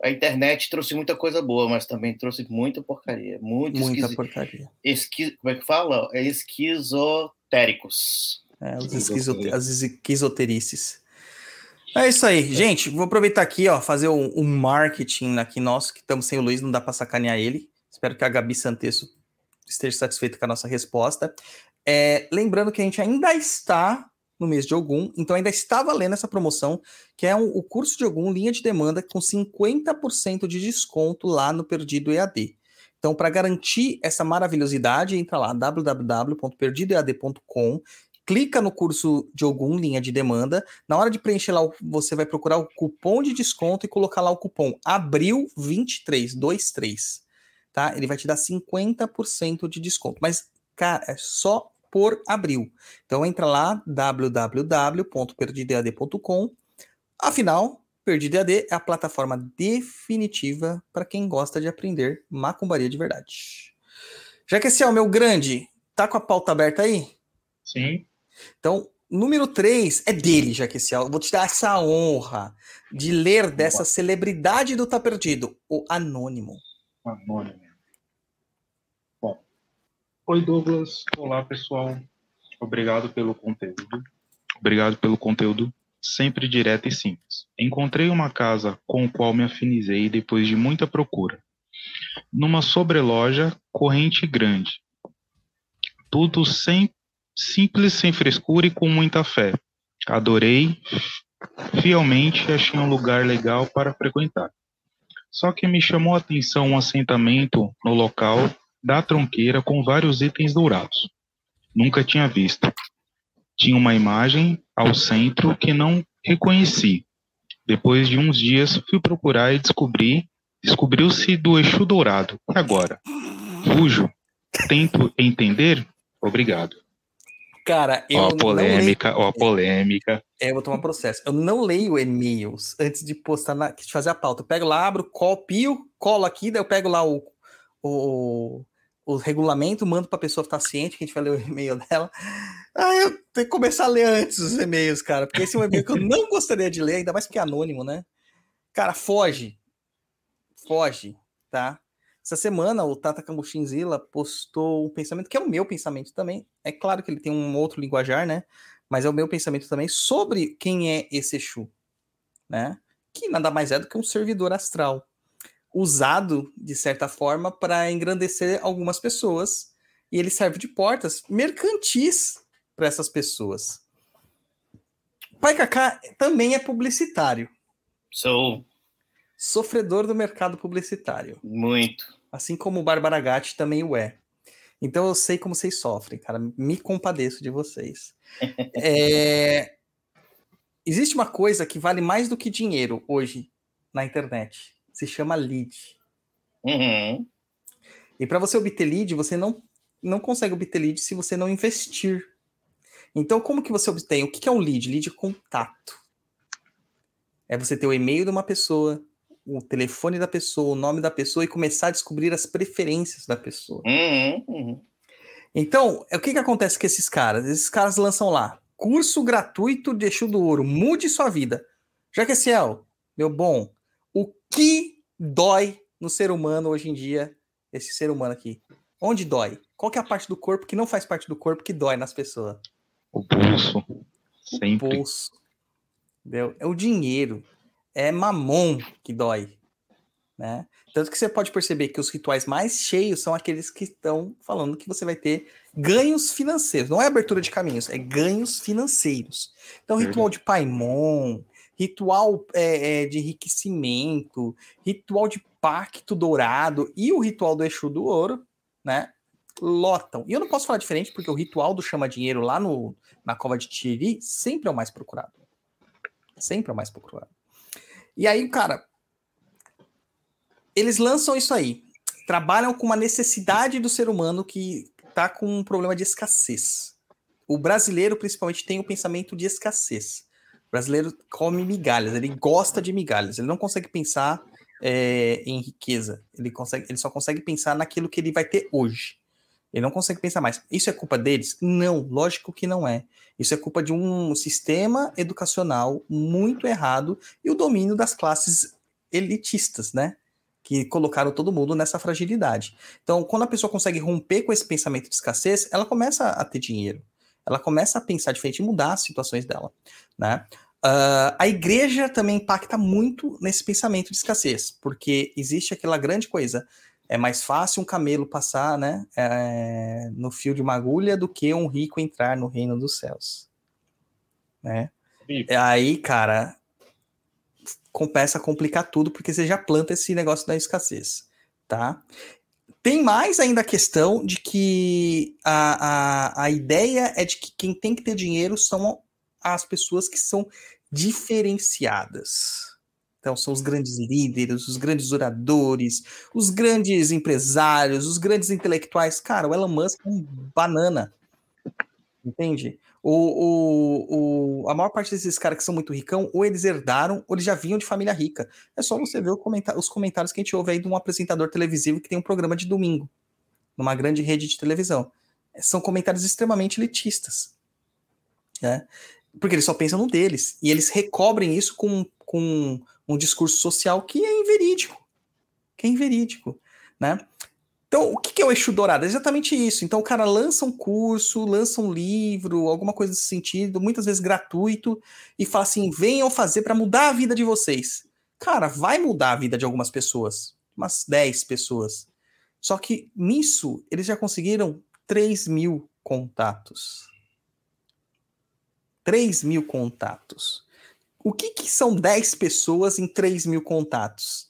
A internet trouxe muita coisa boa, mas também trouxe muita porcaria. Muito muita esquiz... porcaria. Esqui... Como é que fala? É esquizotéricos. É, os esquizote... as esquizoterices. É isso aí, gente. Vou aproveitar aqui, ó, fazer um, marketing aqui nosso, que estamos sem o Luiz, não dá para sacanear ele. Espero que a Gabi Santesso esteja satisfeita com a nossa resposta. É, lembrando que a gente ainda está no mês de Ogum, então ainda está valendo essa promoção, que é um, o curso de Ogum linha de demanda com 50% de desconto lá no Perdido EAD. Então, para garantir essa maravilhosidade, entra lá www.perdidoead.com, clica no curso de Ogum linha de demanda. Na hora de preencher lá, você vai procurar o cupom de desconto e colocar lá o cupom abril2323, tá? Ele vai te dar 50% de desconto. Mas, cara, é só por abril. Então entra lá www.perdidead.com. Afinal, Perdidead é a plataforma definitiva para quem gosta de aprender macumbaria de verdade. Já que esse é o meu grande, tá com a pauta aberta aí? Sim. Então, número 3 é dele, Jaqueciel. Vou te dar essa honra de ler dessa celebridade do Tá Perdido, o Anônimo. Anônimo. Oi, Douglas. Olá, pessoal. Obrigado pelo conteúdo. Obrigado pelo conteúdo sempre direto e simples. Encontrei uma casa com o qual me afinizei depois de muita procura. Numa sobreloja, corrente grande. Tudo sem, simples, sem frescura e com muita fé. Adorei, fielmente achei um lugar legal para frequentar. Só que me chamou a atenção um assentamento no local da tronqueira com vários itens dourados. Nunca tinha visto. Tinha uma imagem ao centro que não reconheci. Depois de uns dias fui procurar e descobri, descobriu-se do Exu Dourado. E agora? Fujo? Tento entender? Obrigado. Cara, eu. Ó, a polêmica, leio... ó, a polêmica. É, eu vou tomar processo. Eu não leio e-mails antes de postar, na... de fazer a pauta. Eu pego lá, abro, copio, colo aqui, daí eu pego lá o, o, o regulamento, mando para a pessoa estar ciente que a gente vai ler o e-mail dela. Ah, eu tenho que começar a ler antes os e-mails, cara, porque esse é um e-mail que eu não gostaria de ler, ainda mais porque é anônimo, né? Cara, foge. Foge, tá? Essa semana o Tata Cambuchinzila postou um pensamento que é o meu pensamento também. É claro que ele tem um outro linguajar, né? Mas é o meu pensamento também sobre quem é esse Exu, né? Que nada mais é do que um servidor astral usado, de certa forma, para engrandecer algumas pessoas. E ele serve de portas mercantis para essas pessoas. Pai Kaká também é publicitário. Sou. Sofredor do mercado publicitário. Muito. Assim como o Barbara Gatti também o é. Então eu sei como vocês sofrem, cara. Me compadeço de vocês. é... Existe uma coisa que vale mais do que dinheiro hoje na internet. Se chama lead. Uhum. E para você obter lead, você não, não consegue obter lead se você não investir. Então, como que você obtém? O que é um lead? Lead é contato. É você ter o e-mail de uma pessoa, o telefone da pessoa, o nome da pessoa e começar a descobrir as preferências da pessoa. Uhum, uhum. Então, o que, que acontece com esses caras? Esses caras lançam lá, curso gratuito de Exu do Ouro, mude sua vida. Jaqueciel, meu bom, o que dói no ser humano hoje em dia, esse ser humano aqui? Onde dói? Qual que é a parte do corpo que não faz parte do corpo que dói nas pessoas? O pulso. Sempre. O pulso. Entendeu? É o dinheiro é mamon que dói, né? Tanto que você pode perceber que os rituais mais cheios são aqueles que estão falando que você vai ter ganhos financeiros. Não é abertura de caminhos, é ganhos financeiros. Então, ritual de Paimon, ritual é, é, de enriquecimento, ritual de pacto dourado e o ritual do Exu do Ouro, né? Lotam. E eu não posso falar diferente, porque o ritual do chama dinheiro lá no, na cova de Tiri sempre é o mais procurado. Sempre é o mais procurado. E aí, cara, eles lançam isso aí. Trabalham com uma necessidade do ser humano que está com um problema de escassez. O brasileiro, principalmente, tem o um pensamento de escassez. O brasileiro come migalhas, ele gosta de migalhas, ele não consegue pensar é, em riqueza, ele, consegue, ele só consegue pensar naquilo que ele vai ter hoje. Ele não consegue pensar mais. Isso é culpa deles? Não, lógico que não é. Isso é culpa de um sistema educacional muito errado e o domínio das classes elitistas, né? Que colocaram todo mundo nessa fragilidade. Então, quando a pessoa consegue romper com esse pensamento de escassez, ela começa a ter dinheiro. Ela começa a pensar diferente e mudar as situações dela, né? Uh, a igreja também impacta muito nesse pensamento de escassez, porque existe aquela grande coisa é mais fácil um camelo passar né, é, no fio de uma agulha do que um rico entrar no reino dos céus. Né? Aí, cara, começa a complicar tudo porque você já planta esse negócio da escassez, tá? Tem mais ainda a questão de que a, a, a ideia é de que quem tem que ter dinheiro são as pessoas que são diferenciadas. Então, são os grandes líderes, os grandes oradores, os grandes empresários, os grandes intelectuais. Cara, o Elon Musk é um banana. Entende? O, o, o, a maior parte desses caras que são muito ricão, ou eles herdaram, ou eles já vinham de família rica. É só você ver os comentários que a gente ouve aí de um apresentador televisivo que tem um programa de domingo, numa grande rede de televisão. São comentários extremamente elitistas. Né? Porque eles só pensam no deles. E eles recobrem isso com, com um discurso social que é inverídico. Que é inverídico, né? Então, o que é o eixo dourado? É exatamente isso. Então, o cara lança um curso, lança um livro, alguma coisa desse sentido, muitas vezes gratuito, e fala assim: venham fazer para mudar a vida de vocês. Cara, vai mudar a vida de algumas pessoas, umas 10 pessoas. Só que nisso, eles já conseguiram 3 mil contatos. 3 mil contatos. O que, que são 10 pessoas em 3 mil contatos?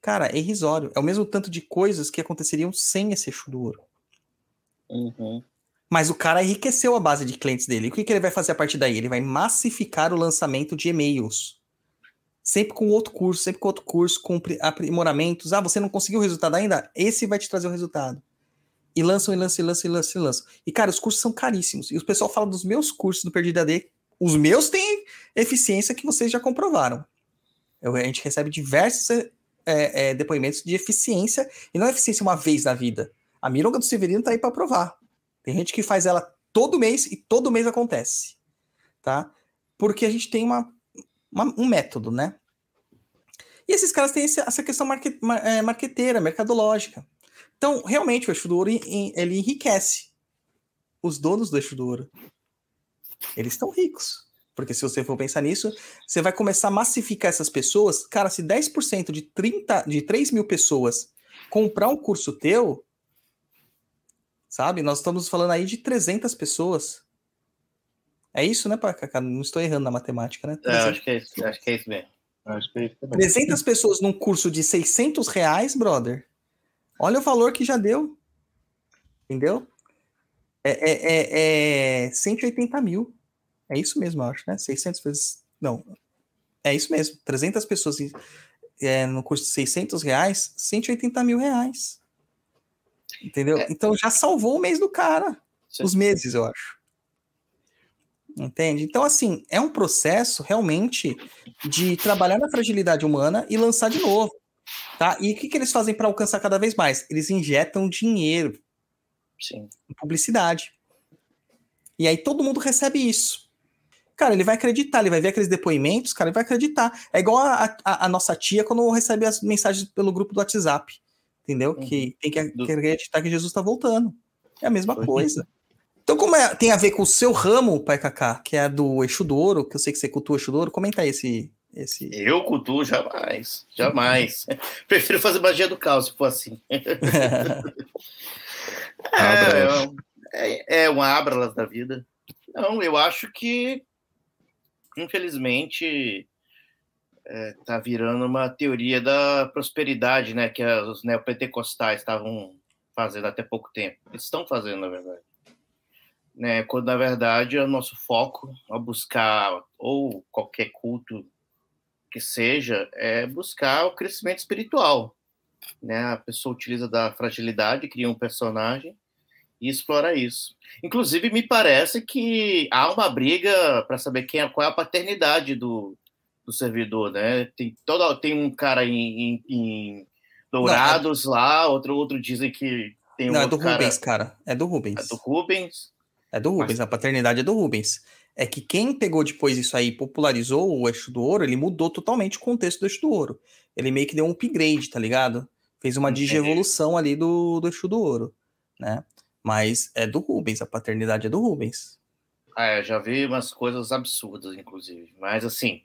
Cara, é irrisório. É o mesmo tanto de coisas que aconteceriam sem esse eixo do ouro. Uhum. Mas o cara enriqueceu a base de clientes dele. E o que, que ele vai fazer a partir daí? Ele vai massificar o lançamento de e-mails. Sempre com outro curso, sempre com outro curso, com aprimoramentos. Ah, você não conseguiu o resultado ainda? Esse vai te trazer o resultado. E lançam, e lançam, e lançam, e lançam, e lançam. E, cara, os cursos são caríssimos. E o pessoal fala dos meus cursos do Perdido AD os meus têm eficiência que vocês já comprovaram. Eu, a gente recebe diversos é, é, depoimentos de eficiência, e não é eficiência uma vez na vida. A Mironga do Severino tá aí para provar. Tem gente que faz ela todo mês e todo mês acontece. Tá? Porque a gente tem uma, uma um método, né? E esses caras têm essa questão é, marqueteira, mercadológica. Então, realmente, o eixo do ouro ele enriquece os donos do eixo do ouro. Eles estão ricos. Porque se você for pensar nisso, você vai começar a massificar essas pessoas. Cara, se 10% de 30, de 3 mil pessoas comprar um curso teu, sabe? Nós estamos falando aí de 300 pessoas. É isso, né, Pacacá? Não estou errando na matemática, né? É, acho que é isso, acho que é isso mesmo. Acho que é isso 300 pessoas num curso de 600 reais, brother. Olha o valor que já deu. Entendeu? É, é, é, é 180 mil. É isso mesmo, eu acho, né? 600 vezes. Não. É isso mesmo. 300 pessoas é, no custo de 600 reais, 180 mil reais. Entendeu? É. Então já salvou o mês do cara. Os meses, eu acho. Entende? Então, assim, é um processo realmente de trabalhar na fragilidade humana e lançar de novo. Tá? E o que, que eles fazem para alcançar cada vez mais? Eles injetam dinheiro Sim. em publicidade. E aí todo mundo recebe isso. Cara, ele vai acreditar, ele vai ver aqueles depoimentos, cara, ele vai acreditar. É igual a, a, a nossa tia quando recebe as mensagens pelo grupo do WhatsApp. Entendeu? Uhum. Que tem que acreditar que Jesus está voltando. É a mesma coisa. Então, como é, tem a ver com o seu ramo, Pai Kaká, que é do Exu do Ouro, que eu sei que você cultua o Exu do Ouro, comenta aí esse, esse... Eu cultuo jamais, jamais. Prefiro fazer magia do caos, se for assim. é, é, é uma abralas da vida. Não, eu acho que, infelizmente, é, tá virando uma teoria da prosperidade, né? Que os neopentecostais estavam fazendo até pouco tempo. Eles estão fazendo, na verdade. Né, quando, na verdade, o nosso foco a buscar ou qualquer culto que seja é buscar o crescimento espiritual. Né? A pessoa utiliza da fragilidade, cria um personagem e explora isso. Inclusive, me parece que há uma briga para saber quem é, qual é a paternidade do, do servidor, né? Tem, todo, tem um cara em, em, em Dourados Não, é... lá, outro, outro dizem que tem um Não, é do cara... Rubens, cara. É do Rubens. É do Rubens. É do Rubens, Mas... a paternidade é do Rubens. É que quem pegou depois isso aí popularizou o eixo do ouro, ele mudou totalmente o contexto do eixo do ouro. Ele meio que deu um upgrade, tá ligado? Fez uma digievolução ali do, do eixo do ouro, né? Mas é do Rubens, a paternidade é do Rubens. Ah, é, já vi umas coisas absurdas, inclusive. Mas, assim,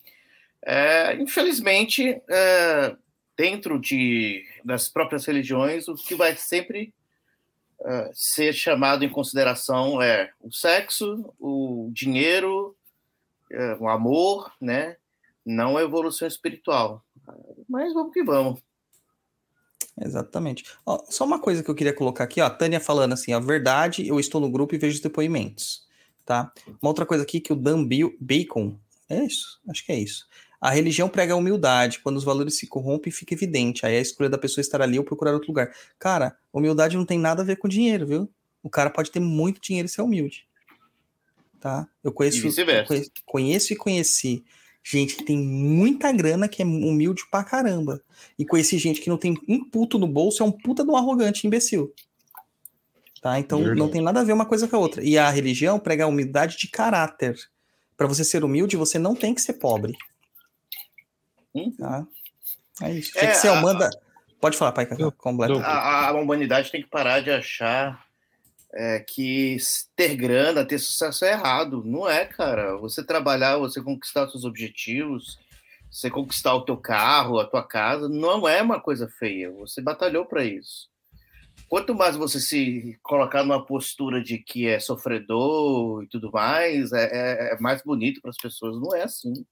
é, infelizmente, é, dentro de, das próprias religiões, o que vai sempre é, ser chamado em consideração é o sexo, o dinheiro, é, o amor, né? Não a evolução espiritual. Mas vamos que vamos. Exatamente. Ó, só uma coisa que eu queria colocar aqui, ó, a Tânia falando assim, a verdade, eu estou no grupo e vejo os depoimentos, tá? Uma outra coisa aqui que o Dan Bacon, é isso? Acho que é isso. A religião prega a humildade, quando os valores se corrompem, fica evidente. Aí a escolha da pessoa estar ali ou procurar outro lugar. Cara, humildade não tem nada a ver com dinheiro, viu? O cara pode ter muito dinheiro e ser humilde. Tá? Eu conheço, eu conheço, conheço e conheci gente que tem muita grana, que é humilde pra caramba. E conheci gente que não tem um puto no bolso, é um puta do arrogante imbecil. Tá? Então Verdade. não tem nada a ver uma coisa com a outra. E a religião prega a humildade de caráter. Para você ser humilde, você não tem que ser pobre. Hum? Tá? É isso. É, que ser a, manda. Pode falar, pai, completo. A, a humanidade tem que parar de achar é, que ter grana, ter sucesso é errado. Não é, cara. Você trabalhar, você conquistar seus objetivos, você conquistar o teu carro, a tua casa, não é uma coisa feia. Você batalhou para isso. Quanto mais você se colocar numa postura de que é sofredor e tudo mais, é, é, é mais bonito para as pessoas. Não é assim.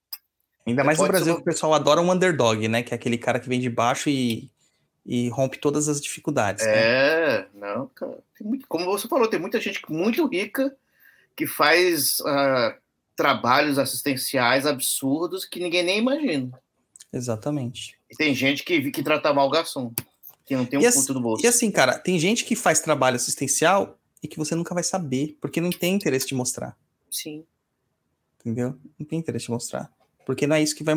Ainda mais no Brasil, ser... o pessoal adora um underdog, né? Que é aquele cara que vem de baixo e e rompe todas as dificuldades. Né? É, né? não, cara. Muito, como você falou, tem muita gente muito rica que faz uh, trabalhos assistenciais absurdos que ninguém nem imagina. Exatamente. E tem gente que, que trata mal o garçom, que não tem um e ponto do bolso. E assim, cara, tem gente que faz trabalho assistencial e que você nunca vai saber, porque não tem interesse de mostrar. Sim. Entendeu? Não tem interesse de mostrar. Porque não é isso que vai,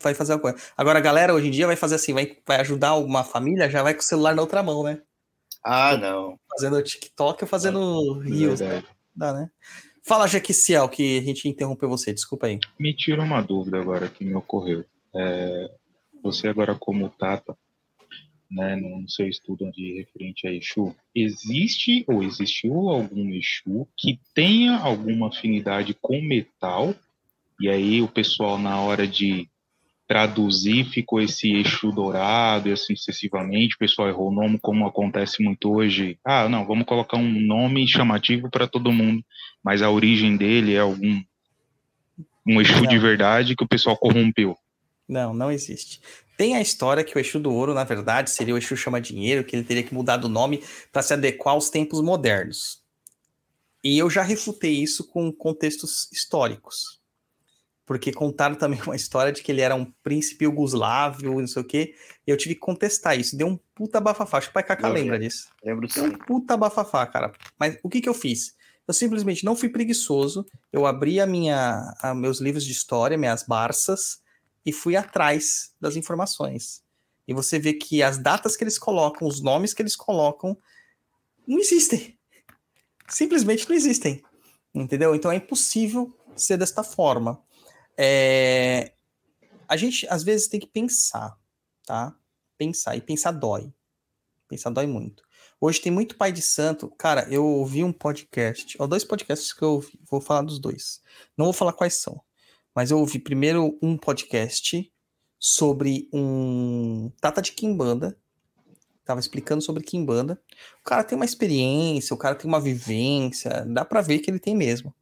vai fazer a coisa. Agora, a galera hoje em dia vai fazer assim, vai, vai ajudar uma família, já vai com o celular na outra mão, né? Ah, não. Fazendo TikTok ou fazendo é, Reels. Né? Dá, né? Fala, Jaquiciel, que a gente interrompeu você, desculpa aí. Me tira uma dúvida agora que me ocorreu. É, você agora como Tata, né, no seu estudo de referente a Exu, existe ou existiu algum Exu que tenha alguma afinidade com metal e aí o pessoal, na hora de traduzir, ficou esse eixo dourado e assim sucessivamente. O pessoal errou o nome, como acontece muito hoje. Ah, não, vamos colocar um nome chamativo para todo mundo, mas a origem dele é algum um eixo de verdade que o pessoal corrompeu. Não, não existe. Tem a história que o Exu do Ouro, na verdade, seria o Exu chama dinheiro, que ele teria que mudar do nome para se adequar aos tempos modernos. E eu já refutei isso com contextos históricos. Porque contaram também uma história de que ele era um príncipe yugoslávio, não sei o quê. E eu tive que contestar isso. Deu um puta bafafá. Acho que o pai Kaká lembra disso. Lembro Deu um puta bafafá, cara. Mas o que que eu fiz? Eu simplesmente não fui preguiçoso. Eu abri a minha, a meus livros de história, minhas barças, e fui atrás das informações. E você vê que as datas que eles colocam, os nomes que eles colocam, não existem. Simplesmente não existem. Entendeu? Então é impossível ser desta forma. É... A gente, às vezes, tem que pensar, tá? Pensar. E pensar dói. Pensar dói muito. Hoje tem muito pai de santo. Cara, eu ouvi um podcast, ou dois podcasts que eu ouvi. Vou falar dos dois. Não vou falar quais são. Mas eu ouvi primeiro um podcast sobre um Tata de Kimbanda. Tava explicando sobre Kimbanda. O cara tem uma experiência, o cara tem uma vivência, dá para ver que ele tem mesmo.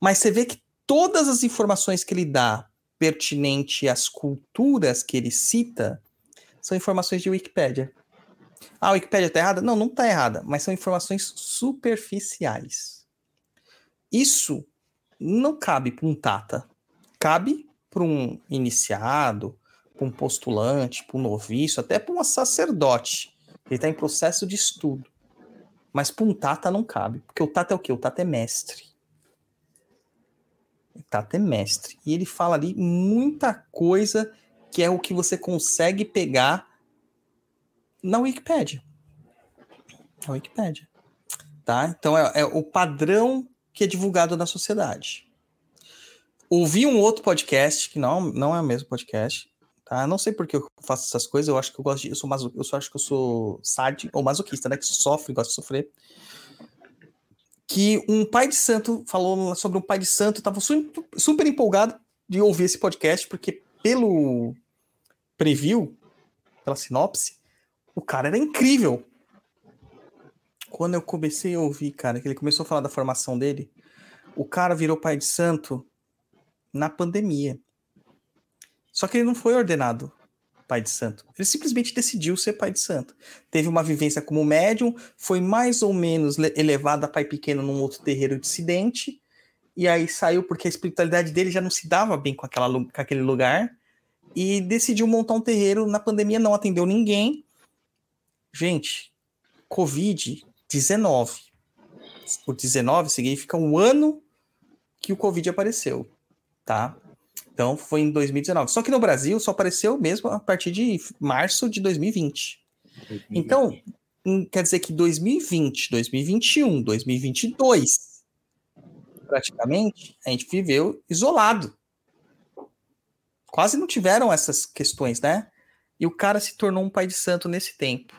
Mas você vê que todas as informações que ele dá pertinente às culturas que ele cita são informações de Wikipédia. Ah, a Wikipédia está errada? Não, não está errada, mas são informações superficiais. Isso não cabe para um Tata cabe para um iniciado, para um postulante, para um noviço, até para um sacerdote. Ele está em processo de estudo. Mas para um Tata não cabe. Porque o Tata é o quê? O Tata é mestre. O Tata é mestre. E ele fala ali muita coisa que é o que você consegue pegar na Wikipédia. Na Wikipédia. Tá? Então é, é o padrão que é divulgado na sociedade ouvi um outro podcast, que não, não é o mesmo podcast, tá? Não sei por que eu faço essas coisas, eu acho que eu gosto de. Eu sou maso, eu só acho que eu sou sad ou masoquista, né? Que sofre, gosta de sofrer. Que um pai de santo falou sobre um pai de santo, tava super, super empolgado de ouvir esse podcast, porque pelo preview, pela sinopse, o cara era incrível. Quando eu comecei a ouvir, cara, que ele começou a falar da formação dele, o cara virou pai de santo na pandemia. Só que ele não foi ordenado pai de santo. Ele simplesmente decidiu ser pai de santo. Teve uma vivência como médium, foi mais ou menos elevado a pai pequeno num outro terreiro dissidente, e aí saiu porque a espiritualidade dele já não se dava bem com, aquela, com aquele lugar, e decidiu montar um terreiro. Na pandemia não atendeu ninguém. Gente, Covid-19. O 19 significa um ano que o Covid apareceu tá? Então foi em 2019. Só que no Brasil só apareceu mesmo a partir de março de 2020. 2020. Então, quer dizer que 2020, 2021, 2022, praticamente, a gente viveu isolado. Quase não tiveram essas questões, né? E o cara se tornou um pai de santo nesse tempo,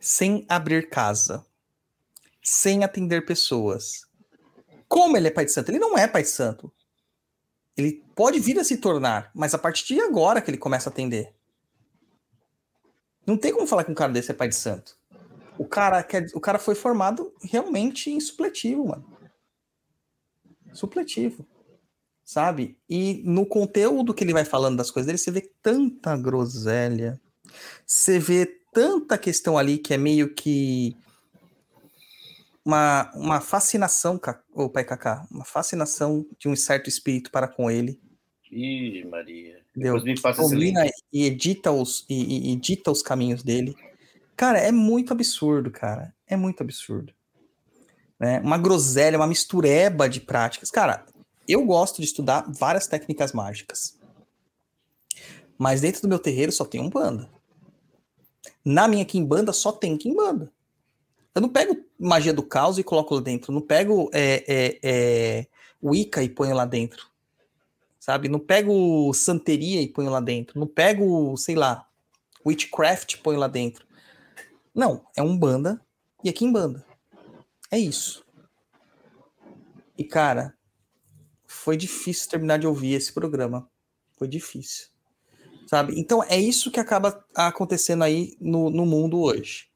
sem abrir casa, sem atender pessoas. Como ele é pai de santo? Ele não é pai de santo. Ele pode vir a se tornar, mas a partir de agora que ele começa a atender. Não tem como falar que um cara desse é pai de santo. O cara, quer, o cara foi formado realmente em supletivo, mano. Supletivo. Sabe? E no conteúdo que ele vai falando das coisas dele, você vê tanta groselha. Você vê tanta questão ali que é meio que uma, uma fascinação, o pai Kaká, uma fascinação de um certo espírito para com ele. Ih, Maria. Deus me faça e edita os e, e, edita os caminhos dele. Cara, é muito absurdo, cara. É muito absurdo. Né? Uma groselha, uma mistureba de práticas. Cara, eu gosto de estudar várias técnicas mágicas. Mas dentro do meu terreiro só tem um banda. Na minha Kimbanda só tem Kimbanda. Eu não pego magia do caos e coloco lá dentro. Não pego é, é, é, Wicca e ponho lá dentro. Sabe? Não pego santeria e ponho lá dentro. Não pego, sei lá, witchcraft e ponho lá dentro. Não, é um banda e aqui em banda. É isso. E cara, foi difícil terminar de ouvir esse programa. Foi difícil. Sabe? Então é isso que acaba acontecendo aí no, no mundo hoje.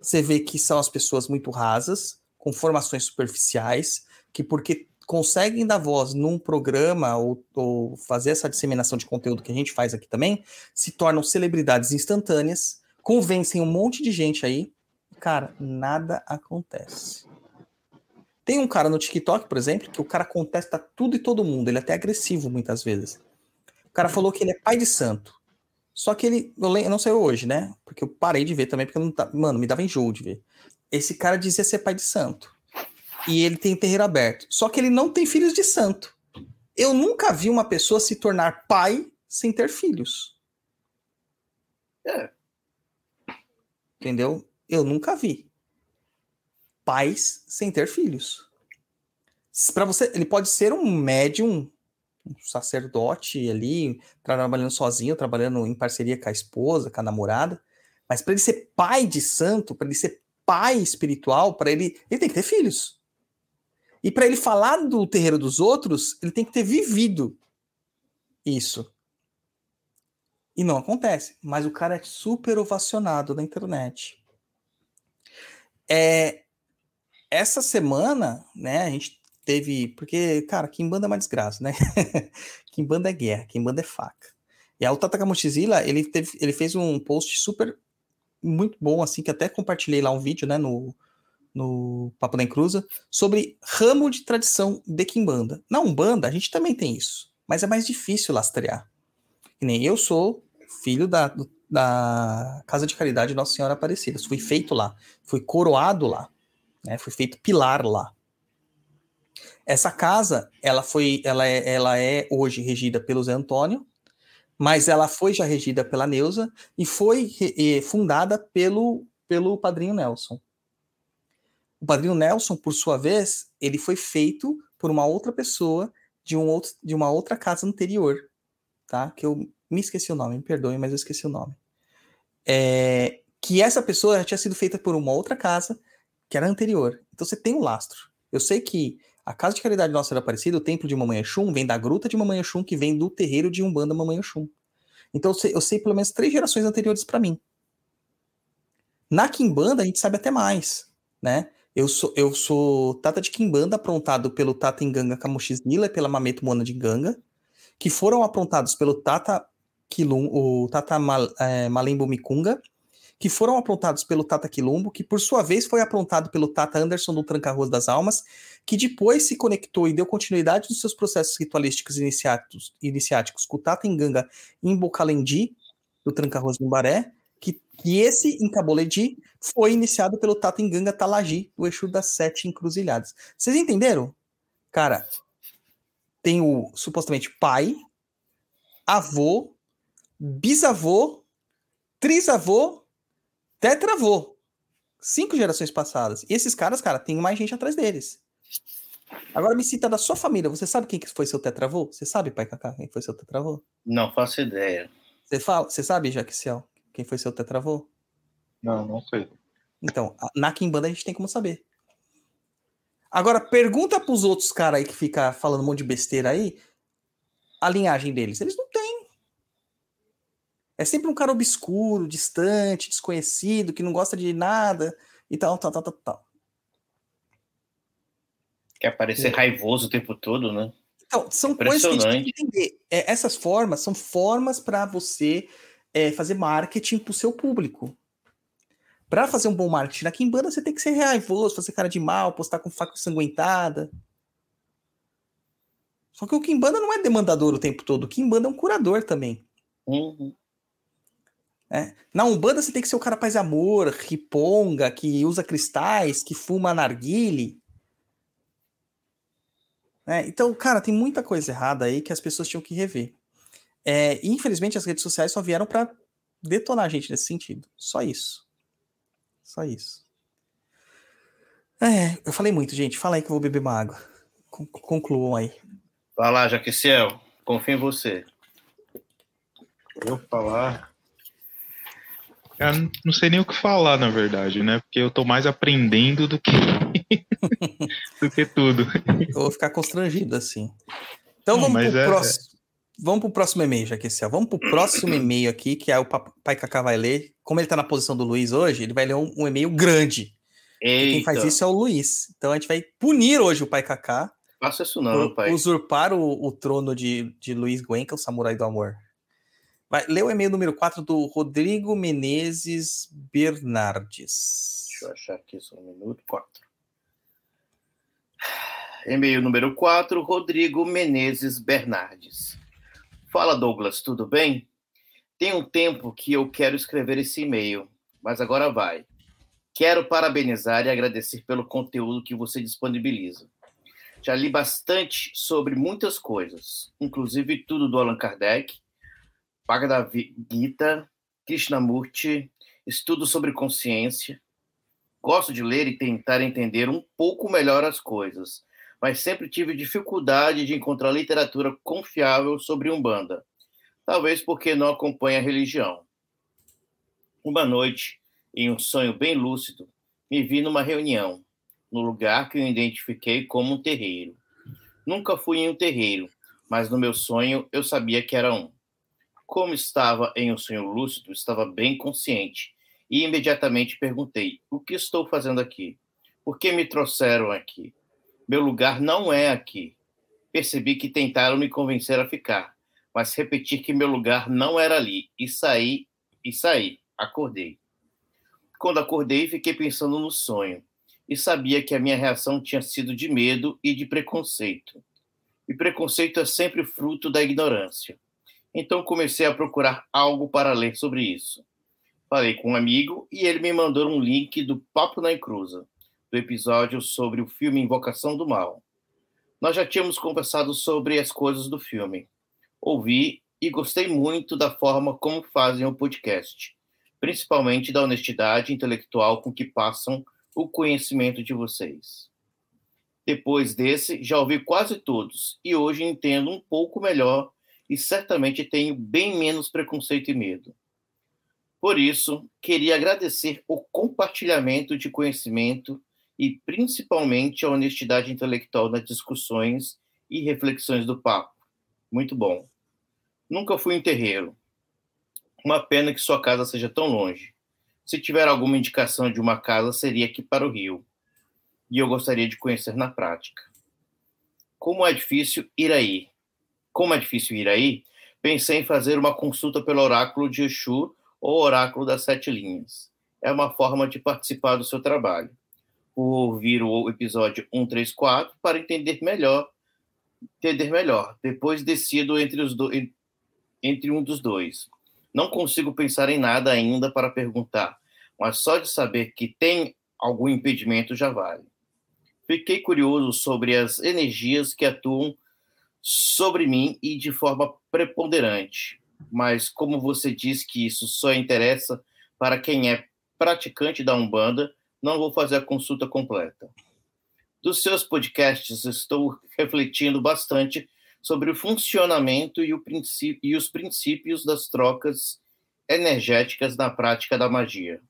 Você vê que são as pessoas muito rasas, com formações superficiais, que porque conseguem dar voz num programa ou, ou, fazer essa disseminação de conteúdo que a gente faz aqui também, se tornam celebridades instantâneas, convencem um monte de gente aí, cara, nada acontece. Tem um cara no TikTok, por exemplo, que o cara contesta tudo e todo mundo, ele é até agressivo muitas vezes. O cara falou que ele é pai de santo. Só que ele, eu não sei hoje, né? Porque eu parei de ver também, porque eu não tá, mano, me dava enjoo de ver. Esse cara dizia ser pai de santo e ele tem terreiro aberto. Só que ele não tem filhos de santo. Eu nunca vi uma pessoa se tornar pai sem ter filhos. É. Entendeu? Eu nunca vi. Pais sem ter filhos. Para você, ele pode ser um médium, um sacerdote ali, trabalhando sozinho, trabalhando em parceria com a esposa, com a namorada. Mas para ele ser pai de santo, para ele ser pai espiritual, para ele, ele tem que ter filhos. E para ele falar do terreiro dos outros, ele tem que ter vivido isso. E não acontece. Mas o cara é super ovacionado na internet. É, essa semana, né, a gente teve. Porque, cara, Kimbanda é uma desgraça, né? Kimbanda é guerra, Kimbanda é faca. E a Utata Kamoshizila, ele, teve, ele fez um post super muito bom, assim, que até compartilhei lá um vídeo, né, no, no Papo da Encruza, sobre ramo de tradição de Kimbanda. Na Umbanda, a gente também tem isso, mas é mais difícil lastrear. Que nem eu sou filho da, da Casa de Caridade Nossa Senhora Aparecida. Fui feito lá, fui coroado lá, né? fui feito pilar lá. Essa casa, ela foi, ela é, ela é hoje regida pelo Zé Antônio, mas ela foi já regida pela Neuza e foi e, fundada pelo, pelo padrinho Nelson. O padrinho Nelson, por sua vez, ele foi feito por uma outra pessoa de, um outro, de uma outra casa anterior, tá? Que eu me esqueci o nome, me perdoe, mas eu esqueci o nome. É, que essa pessoa já tinha sido feita por uma outra casa que era anterior. Então você tem um lastro. Eu sei que a Casa de Caridade Nossa Senhora Aparecida, o templo de Mamãe Exum, vem da gruta de Mamãe Exum, que vem do terreiro de Umbanda Mamãe Exum. Então eu sei, eu sei pelo menos três gerações anteriores para mim. Na Kimbanda a gente sabe até mais, né? Eu sou, eu sou Tata de Kimbanda, aprontado pelo Tata Inganga Kamushizila e pela Mameto Mona de Ganga, que foram aprontados pelo Tata Kilum, o Tata Mal, é, Malembo Mikunga, que foram aprontados pelo Tata Quilumbo, que por sua vez foi aprontado pelo Tata Anderson do Tranca-Rua das Almas, que depois se conectou e deu continuidade nos seus processos ritualísticos iniciáticos, iniciáticos com o Tata Inganga em Bocalendi, do Tranca-Rua do Baré, que, que esse em Caboledi foi iniciado pelo Tata Inganga Talagi, o Exu das Sete Encruzilhadas. Vocês entenderam? Cara, tem o supostamente pai, avô, bisavô, trisavô, tetravô. Cinco gerações passadas. E esses caras, cara, tem mais gente atrás deles. Agora me cita da sua família. Você sabe quem que foi seu tetravô? Você sabe, pai Cacá, quem foi seu tetravô? Não faço ideia. Você, fala, você sabe, Jaquiciel, quem foi seu tetravô? Não, não sei. Então, na Kimbanda a gente tem como saber. Agora, pergunta pros outros caras aí que fica falando um monte de besteira aí, a linhagem deles. Eles não têm. É sempre um cara obscuro, distante, desconhecido, que não gosta de nada e tal, tal, tal, tal, tal. Quer parecer é. raivoso o tempo todo, né? Então, são coisas que a gente tem que entender. É, essas formas são formas para você é, fazer marketing para o seu público. Para fazer um bom marketing na Kimbanda, você tem que ser raivoso, fazer cara de mal, postar com faca ensanguentada. Só que o Kimbanda não é demandador o tempo todo. O Kimbanda é um curador também. Uhum. É. Na Umbanda você tem que ser o cara paz amor, riponga, que usa cristais, que fuma narguile. É, então, cara, tem muita coisa errada aí que as pessoas tinham que rever. É, infelizmente, as redes sociais só vieram para detonar a gente nesse sentido. Só isso. Só isso. É, eu falei muito, gente. Fala aí que eu vou beber uma água. Concluam aí. Vai lá, Jaquiciel. Confio em você. Eu falar. Eu não sei nem o que falar, na verdade, né? Porque eu tô mais aprendendo do que do que tudo. Eu vou ficar constrangido assim. Então não, vamos pro é, próximo. É... Vamos pro próximo e-mail, Jaquiciel. Vamos pro próximo e-mail aqui, que é o Pai Cacá vai ler. Como ele tá na posição do Luiz hoje, ele vai ler um, um e-mail grande. Quem faz isso é o Luiz. Então a gente vai punir hoje o Pai Cacá Faça isso não, pai. Usurpar o, o trono de, de Luiz Guenca, o samurai do amor. Vai, lê o e-mail número 4 do Rodrigo Menezes Bernardes. Deixa eu achar aqui só um minuto. 4. E-mail número 4, Rodrigo Menezes Bernardes. Fala, Douglas, tudo bem? Tem um tempo que eu quero escrever esse e-mail, mas agora vai. Quero parabenizar e agradecer pelo conteúdo que você disponibiliza. Já li bastante sobre muitas coisas, inclusive tudo do Allan Kardec, Bhagavad Gita, Krishnamurti, estudo sobre consciência. Gosto de ler e tentar entender um pouco melhor as coisas, mas sempre tive dificuldade de encontrar literatura confiável sobre Umbanda. Talvez porque não acompanha a religião. Uma noite, em um sonho bem lúcido, me vi numa reunião, no lugar que eu identifiquei como um terreiro. Nunca fui em um terreiro, mas no meu sonho eu sabia que era um. Como estava em um sonho lúcido, estava bem consciente e imediatamente perguntei: O que estou fazendo aqui? Por que me trouxeram aqui? Meu lugar não é aqui. Percebi que tentaram me convencer a ficar, mas repeti que meu lugar não era ali e saí e saí. Acordei. Quando acordei, fiquei pensando no sonho e sabia que a minha reação tinha sido de medo e de preconceito. E preconceito é sempre fruto da ignorância. Então comecei a procurar algo para ler sobre isso. Falei com um amigo e ele me mandou um link do Papo na Encruza, do episódio sobre o filme Invocação do Mal. Nós já tínhamos conversado sobre as coisas do filme. Ouvi e gostei muito da forma como fazem o podcast, principalmente da honestidade intelectual com que passam o conhecimento de vocês. Depois desse, já ouvi quase todos e hoje entendo um pouco melhor e certamente tenho bem menos preconceito e medo. Por isso, queria agradecer o compartilhamento de conhecimento e principalmente a honestidade intelectual nas discussões e reflexões do papo. Muito bom. Nunca fui em terreiro. Uma pena que sua casa seja tão longe. Se tiver alguma indicação de uma casa, seria aqui para o Rio. E eu gostaria de conhecer na prática. Como é difícil ir aí como é difícil ir aí, pensei em fazer uma consulta pelo oráculo de Exu ou oráculo das sete linhas. É uma forma de participar do seu trabalho. Ouvir o episódio 134 para entender melhor, entender melhor. Depois decido entre, os do, entre um dos dois. Não consigo pensar em nada ainda para perguntar, mas só de saber que tem algum impedimento já vale. Fiquei curioso sobre as energias que atuam sobre mim e de forma preponderante. Mas como você diz que isso só interessa para quem é praticante da Umbanda, não vou fazer a consulta completa. Dos seus podcasts, estou refletindo bastante sobre o funcionamento e, o e os princípios das trocas energéticas na prática da magia.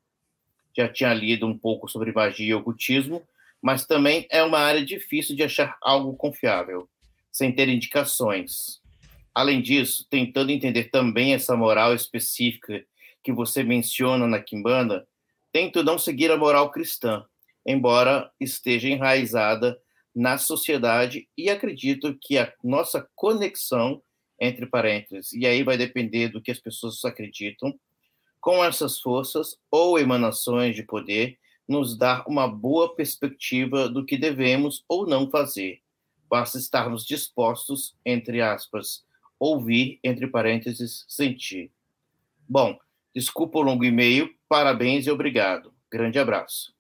Já tinha lido um pouco sobre magia e ocultismo, mas também é uma área difícil de achar algo confiável sem ter indicações. Além disso, tentando entender também essa moral específica que você menciona na Kimbanda, tento não seguir a moral cristã, embora esteja enraizada na sociedade e acredito que a nossa conexão entre parênteses, e aí vai depender do que as pessoas acreditam, com essas forças ou emanações de poder, nos dá uma boa perspectiva do que devemos ou não fazer, Basta estarmos dispostos, entre aspas, ouvir, entre parênteses, sentir. Bom, desculpa o longo e-mail, parabéns e obrigado. Grande abraço.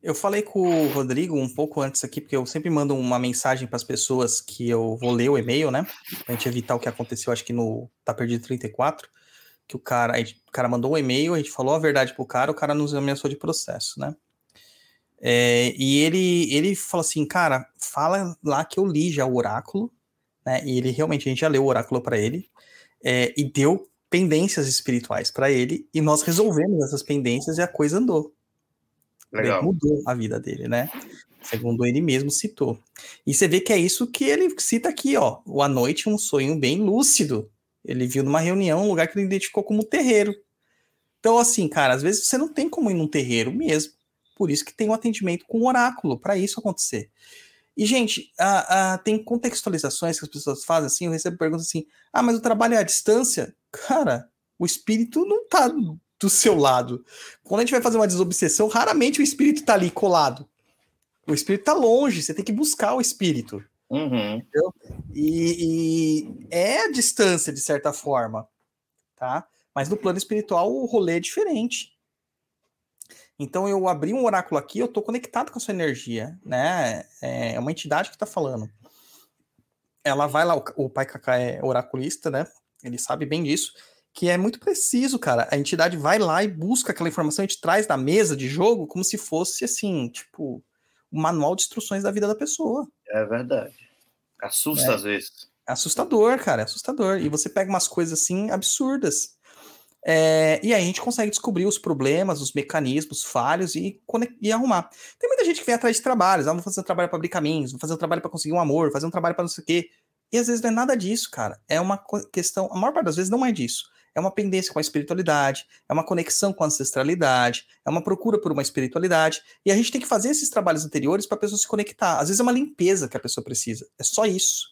Eu falei com o Rodrigo um pouco antes aqui, porque eu sempre mando uma mensagem para as pessoas que eu vou ler o e-mail, né? Pra gente evitar o que aconteceu, acho que no Tá Perdido 34, que o cara, gente, o cara mandou um e-mail, a gente falou a verdade pro cara, o cara nos ameaçou de processo, né? É, e ele, ele falou assim, cara, fala lá que eu li já o oráculo, né? E ele realmente, a gente já leu o oráculo para ele, é, e deu pendências espirituais para ele, e nós resolvemos essas pendências e a coisa andou. Legal. mudou a vida dele, né? Segundo ele mesmo citou. E você vê que é isso que ele cita aqui, ó. O à noite, um sonho bem lúcido. Ele viu numa reunião um lugar que ele identificou como terreiro. Então, assim, cara, às vezes você não tem como ir num terreiro mesmo. Por isso que tem um atendimento com oráculo, para isso acontecer. E, gente, a, a, tem contextualizações que as pessoas fazem assim. Eu recebo perguntas assim: ah, mas o trabalho é à distância? Cara, o espírito não tá do seu lado. Quando a gente vai fazer uma desobsessão, raramente o espírito tá ali colado. O espírito tá longe, você tem que buscar o espírito. Uhum. E, e, é a distância, de certa forma. Tá? Mas no plano espiritual o rolê é diferente. Então eu abri um oráculo aqui, eu estou conectado com a sua energia, né? É, é uma entidade que está falando. Ela vai lá, o, pai Kaká é oraculista, né? Ele sabe bem disso, que é muito preciso, cara. A entidade vai lá e busca aquela informação, a gente traz da mesa de jogo como se fosse assim, tipo, o manual de instruções da vida da pessoa. É verdade. Assusta é. às vezes. É assustador, cara, é assustador. E você pega umas coisas assim absurdas. É, e aí a gente consegue descobrir os problemas, os mecanismos falhos e, e arrumar. Tem muita gente que vem atrás de trabalhos, ah, vou fazer um trabalho para abrir caminhos, vou fazer um trabalho para conseguir um amor, fazer um trabalho para não sei o quê. E às vezes não é nada disso, cara. É uma questão, a maior parte das vezes não é disso. É uma pendência com a espiritualidade, é uma conexão com a ancestralidade, é uma procura por uma espiritualidade. E a gente tem que fazer esses trabalhos anteriores para a pessoa se conectar. Às vezes é uma limpeza que a pessoa precisa. É só isso.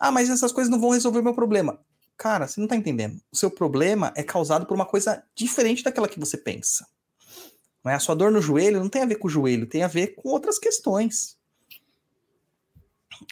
Ah, mas essas coisas não vão resolver meu problema. Cara, você não tá entendendo. O seu problema é causado por uma coisa diferente daquela que você pensa. Não é? A sua dor no joelho não tem a ver com o joelho, tem a ver com outras questões.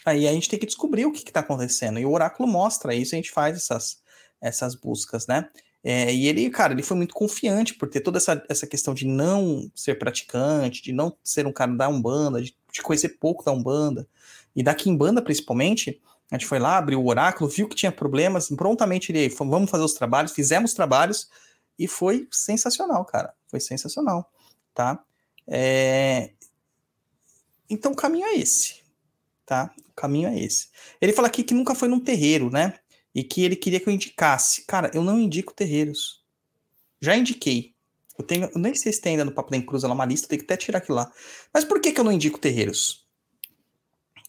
Aí a gente tem que descobrir o que está acontecendo. E o oráculo mostra isso, a gente faz essas, essas buscas, né? É, e ele, cara, ele foi muito confiante por ter toda essa, essa questão de não ser praticante, de não ser um cara da Umbanda, de, de conhecer pouco da Umbanda, e da Kimbanda principalmente, a gente foi lá, abriu o oráculo, viu que tinha problemas, prontamente ele vamos fazer os trabalhos, fizemos trabalhos e foi sensacional, cara. Foi sensacional, tá? É... Então o caminho é esse, tá? O caminho é esse. Ele fala aqui que nunca foi num terreiro, né? E que ele queria que eu indicasse. Cara, eu não indico terreiros. Já indiquei. Eu tenho, eu nem sei se tem ainda no Papo da Cruz lá uma lista, tem que até tirar aquilo lá. Mas por que, que eu não indico terreiros?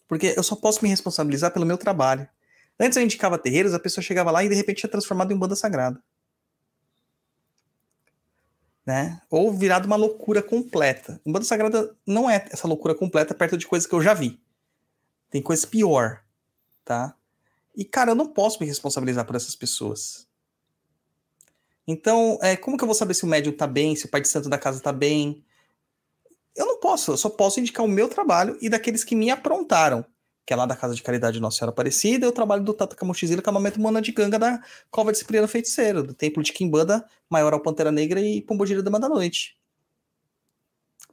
Porque eu só posso me responsabilizar pelo meu trabalho. Antes eu indicava terreiros, a pessoa chegava lá e de repente tinha transformado em banda sagrada. Né? Ou virado uma loucura completa. Um banda sagrada não é essa loucura completa perto de coisas que eu já vi. Tem coisa pior, tá? E cara, eu não posso me responsabilizar por essas pessoas. Então, é, como que eu vou saber se o médium tá bem, se o pai de santo da casa tá bem? Eu não posso, eu só posso indicar o meu trabalho e daqueles que me aprontaram, que é lá da Casa de Caridade Nossa Senhora Aparecida, e o trabalho do Tata Camochizila, Camamento Mana de Ganga da Cova de Cipriano Feiticeiro, do Templo de Quimbanda, Maioral Pantera Negra e Pombogira Dama da Noite.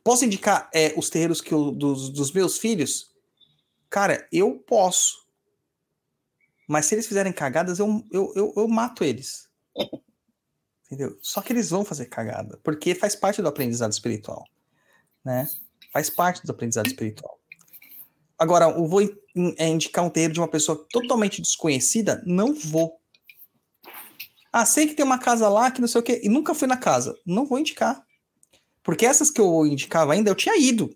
Posso indicar é, os terreiros que eu, dos, dos meus filhos? Cara, eu posso. Mas se eles fizerem cagadas, eu, eu, eu, eu mato eles. Entendeu? Só que eles vão fazer cagada, porque faz parte do aprendizado espiritual né? Faz parte do aprendizado espiritual. Agora, eu vou é, indicar um terreiro de uma pessoa totalmente desconhecida? Não vou. Ah, sei que tem uma casa lá que não sei o quê, e nunca fui na casa. Não vou indicar. Porque essas que eu indicava ainda, eu tinha ido.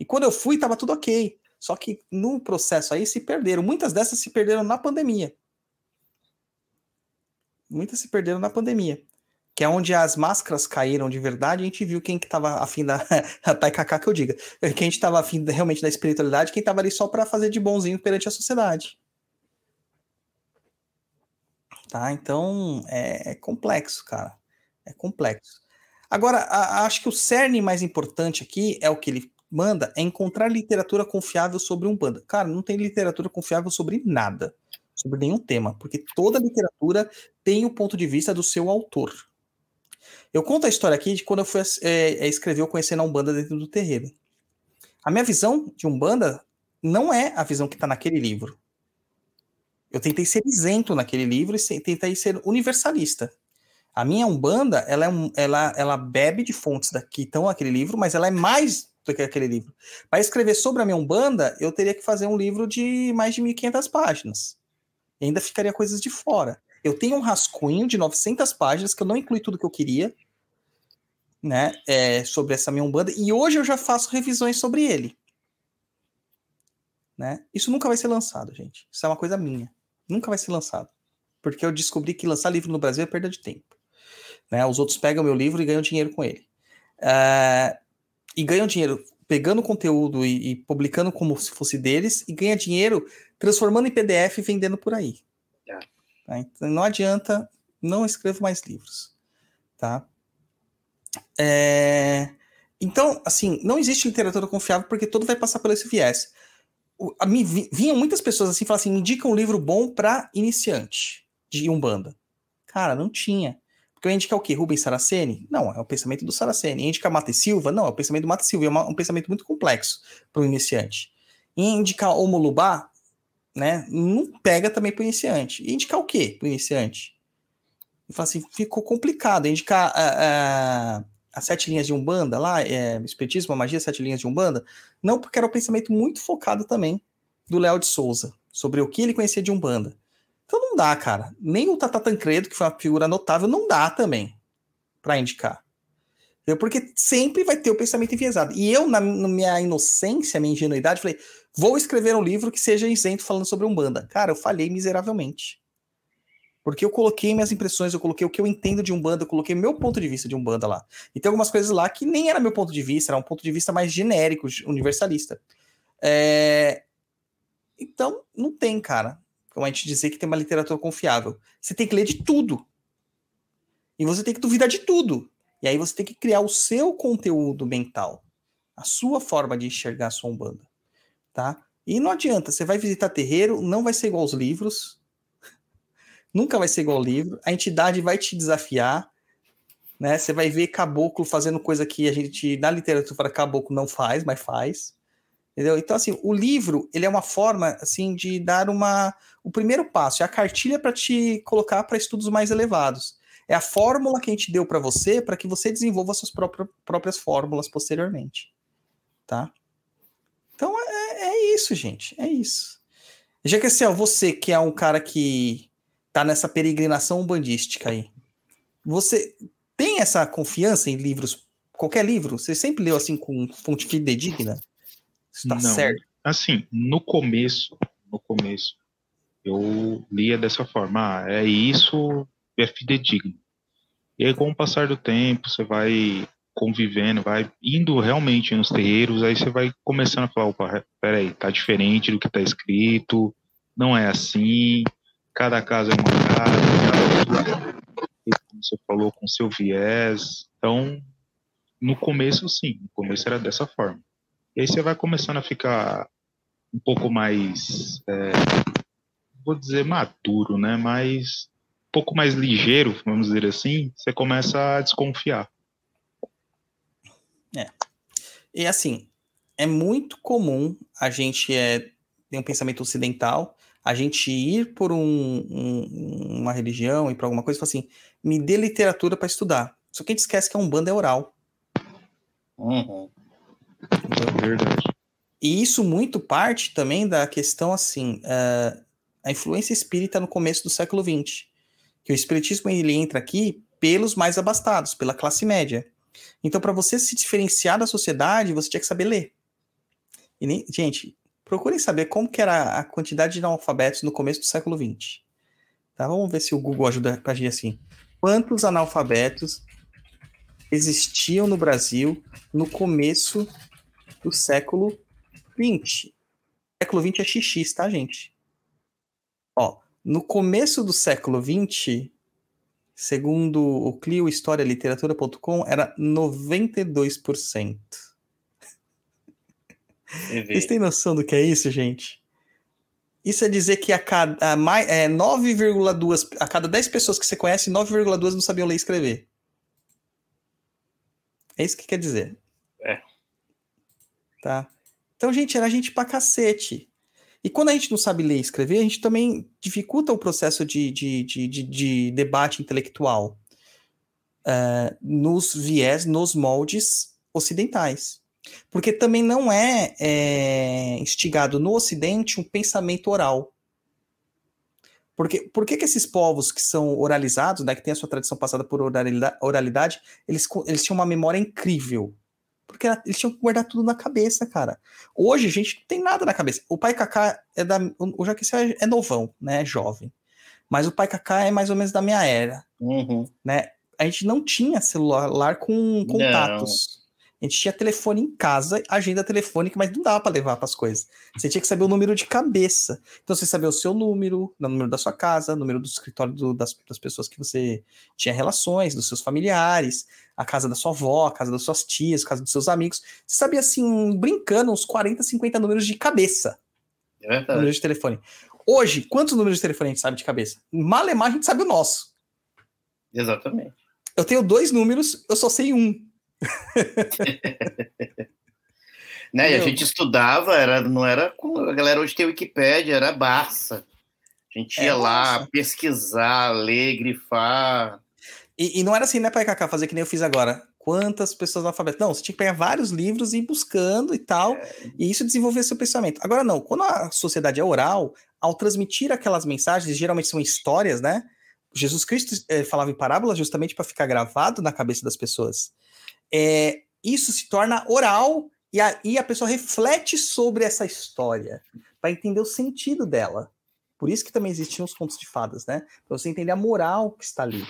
E quando eu fui, estava tudo ok. Só que no processo aí se perderam. Muitas dessas se perderam na pandemia. Muitas se perderam na pandemia que é onde as máscaras caíram de verdade, a gente viu quem que tava afim da Taikaka que eu diga, quem a gente tava afim realmente da espiritualidade, quem tava ali só para fazer de bonzinho perante a sociedade. Tá? Então, é, é complexo, cara. É complexo. Agora, a, acho que o cerne mais importante aqui é o que ele manda, é encontrar literatura confiável sobre um banda. Cara, não tem literatura confiável sobre nada, sobre nenhum tema, porque toda literatura tem o ponto de vista do seu autor. Eu conto a história aqui de quando eu fui é, escrever ou conhecer a Umbanda dentro do terreiro. A minha visão de Umbanda não é a visão que está naquele livro. Eu tentei ser isento naquele livro e tentei ser universalista. A minha Umbanda, ela, é um, ela, ela bebe de fontes que estão naquele livro, mas ela é mais do que aquele livro. Para escrever sobre a minha Umbanda, eu teria que fazer um livro de mais de 1.500 páginas. E ainda ficaria coisas de fora. Eu tenho um rascunho de 900 páginas que eu não incluí tudo que eu queria, né, é, sobre essa minha Umbanda, e hoje eu já faço revisões sobre ele. Né? Isso nunca vai ser lançado, gente. Isso é uma coisa minha. Nunca vai ser lançado. Porque eu descobri que lançar livro no Brasil é perda de tempo. Né? Os outros pegam meu livro e ganham dinheiro com ele. Uh, e ganham dinheiro pegando conteúdo e, e, publicando como se fosse deles e ganha dinheiro transformando em PDF e vendendo por aí. É. Tá? Então, não adianta, não escrevo mais livros. Tá? É... Então, assim, não existe literatura confiável porque todo vai passar por esse viés. Me, vinham muitas pessoas assim, falar assim, me indica um livro bom para iniciante de Umbanda. Cara, não tinha. Porque eu ia indicar o quê? Rubens Saraceni? Não, é o pensamento do Saraceni. Ia indicar Mate Silva? Não, é o pensamento do Mate Silva. É um pensamento muito complexo para o iniciante. E indicar Omolubá, né? Não pega também para o iniciante. E indicar o quê para o iniciante? E fala assim, ficou complicado. Indicar uh, uh, as sete linhas de Umbanda lá, é, Espiritismo, a magia, sete linhas de Umbanda? Não, porque era um pensamento muito focado também do Léo de Souza, sobre o que ele conhecia de Umbanda. Então não dá, cara. Nem o Tata Tancredo, que foi uma figura notável, não dá também para indicar. Porque sempre vai ter o pensamento enviesado. E eu, na, na, minha inocência, minha ingenuidade, falei: vou escrever um livro que seja isento falando sobre Umbanda. Cara, eu falhei miseravelmente. Porque eu coloquei minhas impressões, eu coloquei o que eu entendo de Umbanda, eu coloquei meu ponto de vista de Umbanda lá. E tem algumas coisas lá que nem era meu ponto de vista, era um ponto de vista mais genérico, universalista. É... Então, não tem, cara como a gente dizer que tem uma literatura confiável. Você tem que ler de tudo. E você tem que duvidar de tudo. E aí você tem que criar o seu conteúdo mental, a sua forma de enxergar a sua umbanda, tá? E não adianta, você vai visitar terreiro, não vai ser igual aos livros, nunca vai ser igual ao livro, a entidade vai te desafiar, né? Você vai ver caboclo fazendo coisa que a gente na literatura caboclo não faz, mas faz. Entendeu? Então, assim, o livro, ele é uma forma, assim, de dar uma... O primeiro passo, é a cartilha para te colocar para estudos mais elevados. É a fórmula que a gente deu para você, para que você desenvolva suas próprias, próprias fórmulas posteriormente. Tá? Então, é, é isso, gente. É isso. Já que, assim, ó, você que é um cara que tá nessa peregrinação bandística aí, você tem essa confiança em livros, qualquer livro? Você sempre leu, assim, com fonte fidedigna? Está Não. certo. Assim, no começo, no começo, eu lia dessa forma, ah, é isso, é fidedigno. E aí, com o passar do tempo, você vai convivendo, vai indo realmente nos terreiros, aí você vai começando a falar, opa, peraí, tá diferente do que tá escrito, não é assim, cada caso é uma casa, cada como você falou, com seu viés. Então, no começo, sim, no começo era dessa forma. E aí você vai começando a ficar um pouco mais, é, vou dizer maduro, né? Mas pouco mais ligeiro, vamos dizer assim, você começa a desconfiar. É. E assim, é muito comum a gente é, ter um pensamento ocidental, a gente ir por um, um, uma religião e para alguma coisa e falar assim, me dê literatura para estudar. Só que a gente esquece que é um bando oral. Uhum. É verdade. E isso muito parte também da questão assim, uh, a influência espírita no começo do século XX, que o espiritismo ele entra aqui pelos mais abastados, pela classe média. Então, para você se diferenciar da sociedade, você tinha que saber ler. E nem, gente, procurem saber como que era a quantidade de analfabetos no começo do século XX. Tá? Vamos ver se o Google ajuda a gente assim. Quantos analfabetos existiam no Brasil no começo do século XX. Século XX é XX, tá, gente? No começo do século XX, segundo o Clio História Literatura.com, era 92%. Vocês têm noção do que é isso, gente? Isso é dizer que a cada, mais, é, 9,2 a cada 10 pessoas que você conhece, 9,2 não sabiam ler e escrever. É isso que quer dizer. É. Tá? Então, gente, era gente pra cacete. E quando a gente não sabe ler e escrever, a gente também dificulta o processo de, de, de, de, de debate intelectual uh, nos viés, nos moldes ocidentais. Porque também não é, é, instigado no Ocidente um pensamento oral. Porque, por que, que esses povos que são oralizados, né, que têm a sua tradição passada por oralidade, oralidade eles, eles tinham uma memória incrível? Porque eles tinham que guardar tudo na cabeça, cara. Hoje a gente não tem nada na cabeça. O pai Kaká é da. O Jaqueci é novão, né? É jovem. Mas o pai Kaká é mais ou menos da minha era. Uhum. Né? A gente não tinha celular com contatos. A gente tinha telefone em casa, agenda telefônica, mas não dava para levar para as coisas. Você tinha que saber o número de cabeça. Então você sabia o seu número, o número da sua casa, o número do escritório do, das, das, pessoas que você tinha relações, dos seus familiares, a casa da sua avó, a casa das suas tias, a casa dos seus amigos. Você sabia, assim, brincando, uns 40, 50 números de cabeça. É verdade. Número de telefone. Hoje, quantos números de telefone a gente sabe de cabeça? Malemar, a gente sabe o nosso. Exatamente. Eu tenho dois números, eu só sei um. né? E a gente estudava, era, não era a galera hoje tem Wikipédia, era Barça. A gente ia é lá pesquisar, ler, grifar. E, e, não era assim, né, Pai Kaká, fazer que nem eu fiz agora. Quantas pessoas alfabetas? Não, você tinha que pegar vários livros e ir buscando e tal, é. e isso desenvolver seu pensamento. Agora, não, quando a sociedade é oral, ao transmitir aquelas mensagens, geralmente são histórias, né? Jesus Cristo é, falava em parábolas justamente para ficar gravado na cabeça das pessoas é, isso se torna oral e a, e a pessoa reflete sobre essa história para entender o sentido dela. Por isso que também existiam os contos de fadas, né? Para você entender a moral que está ali.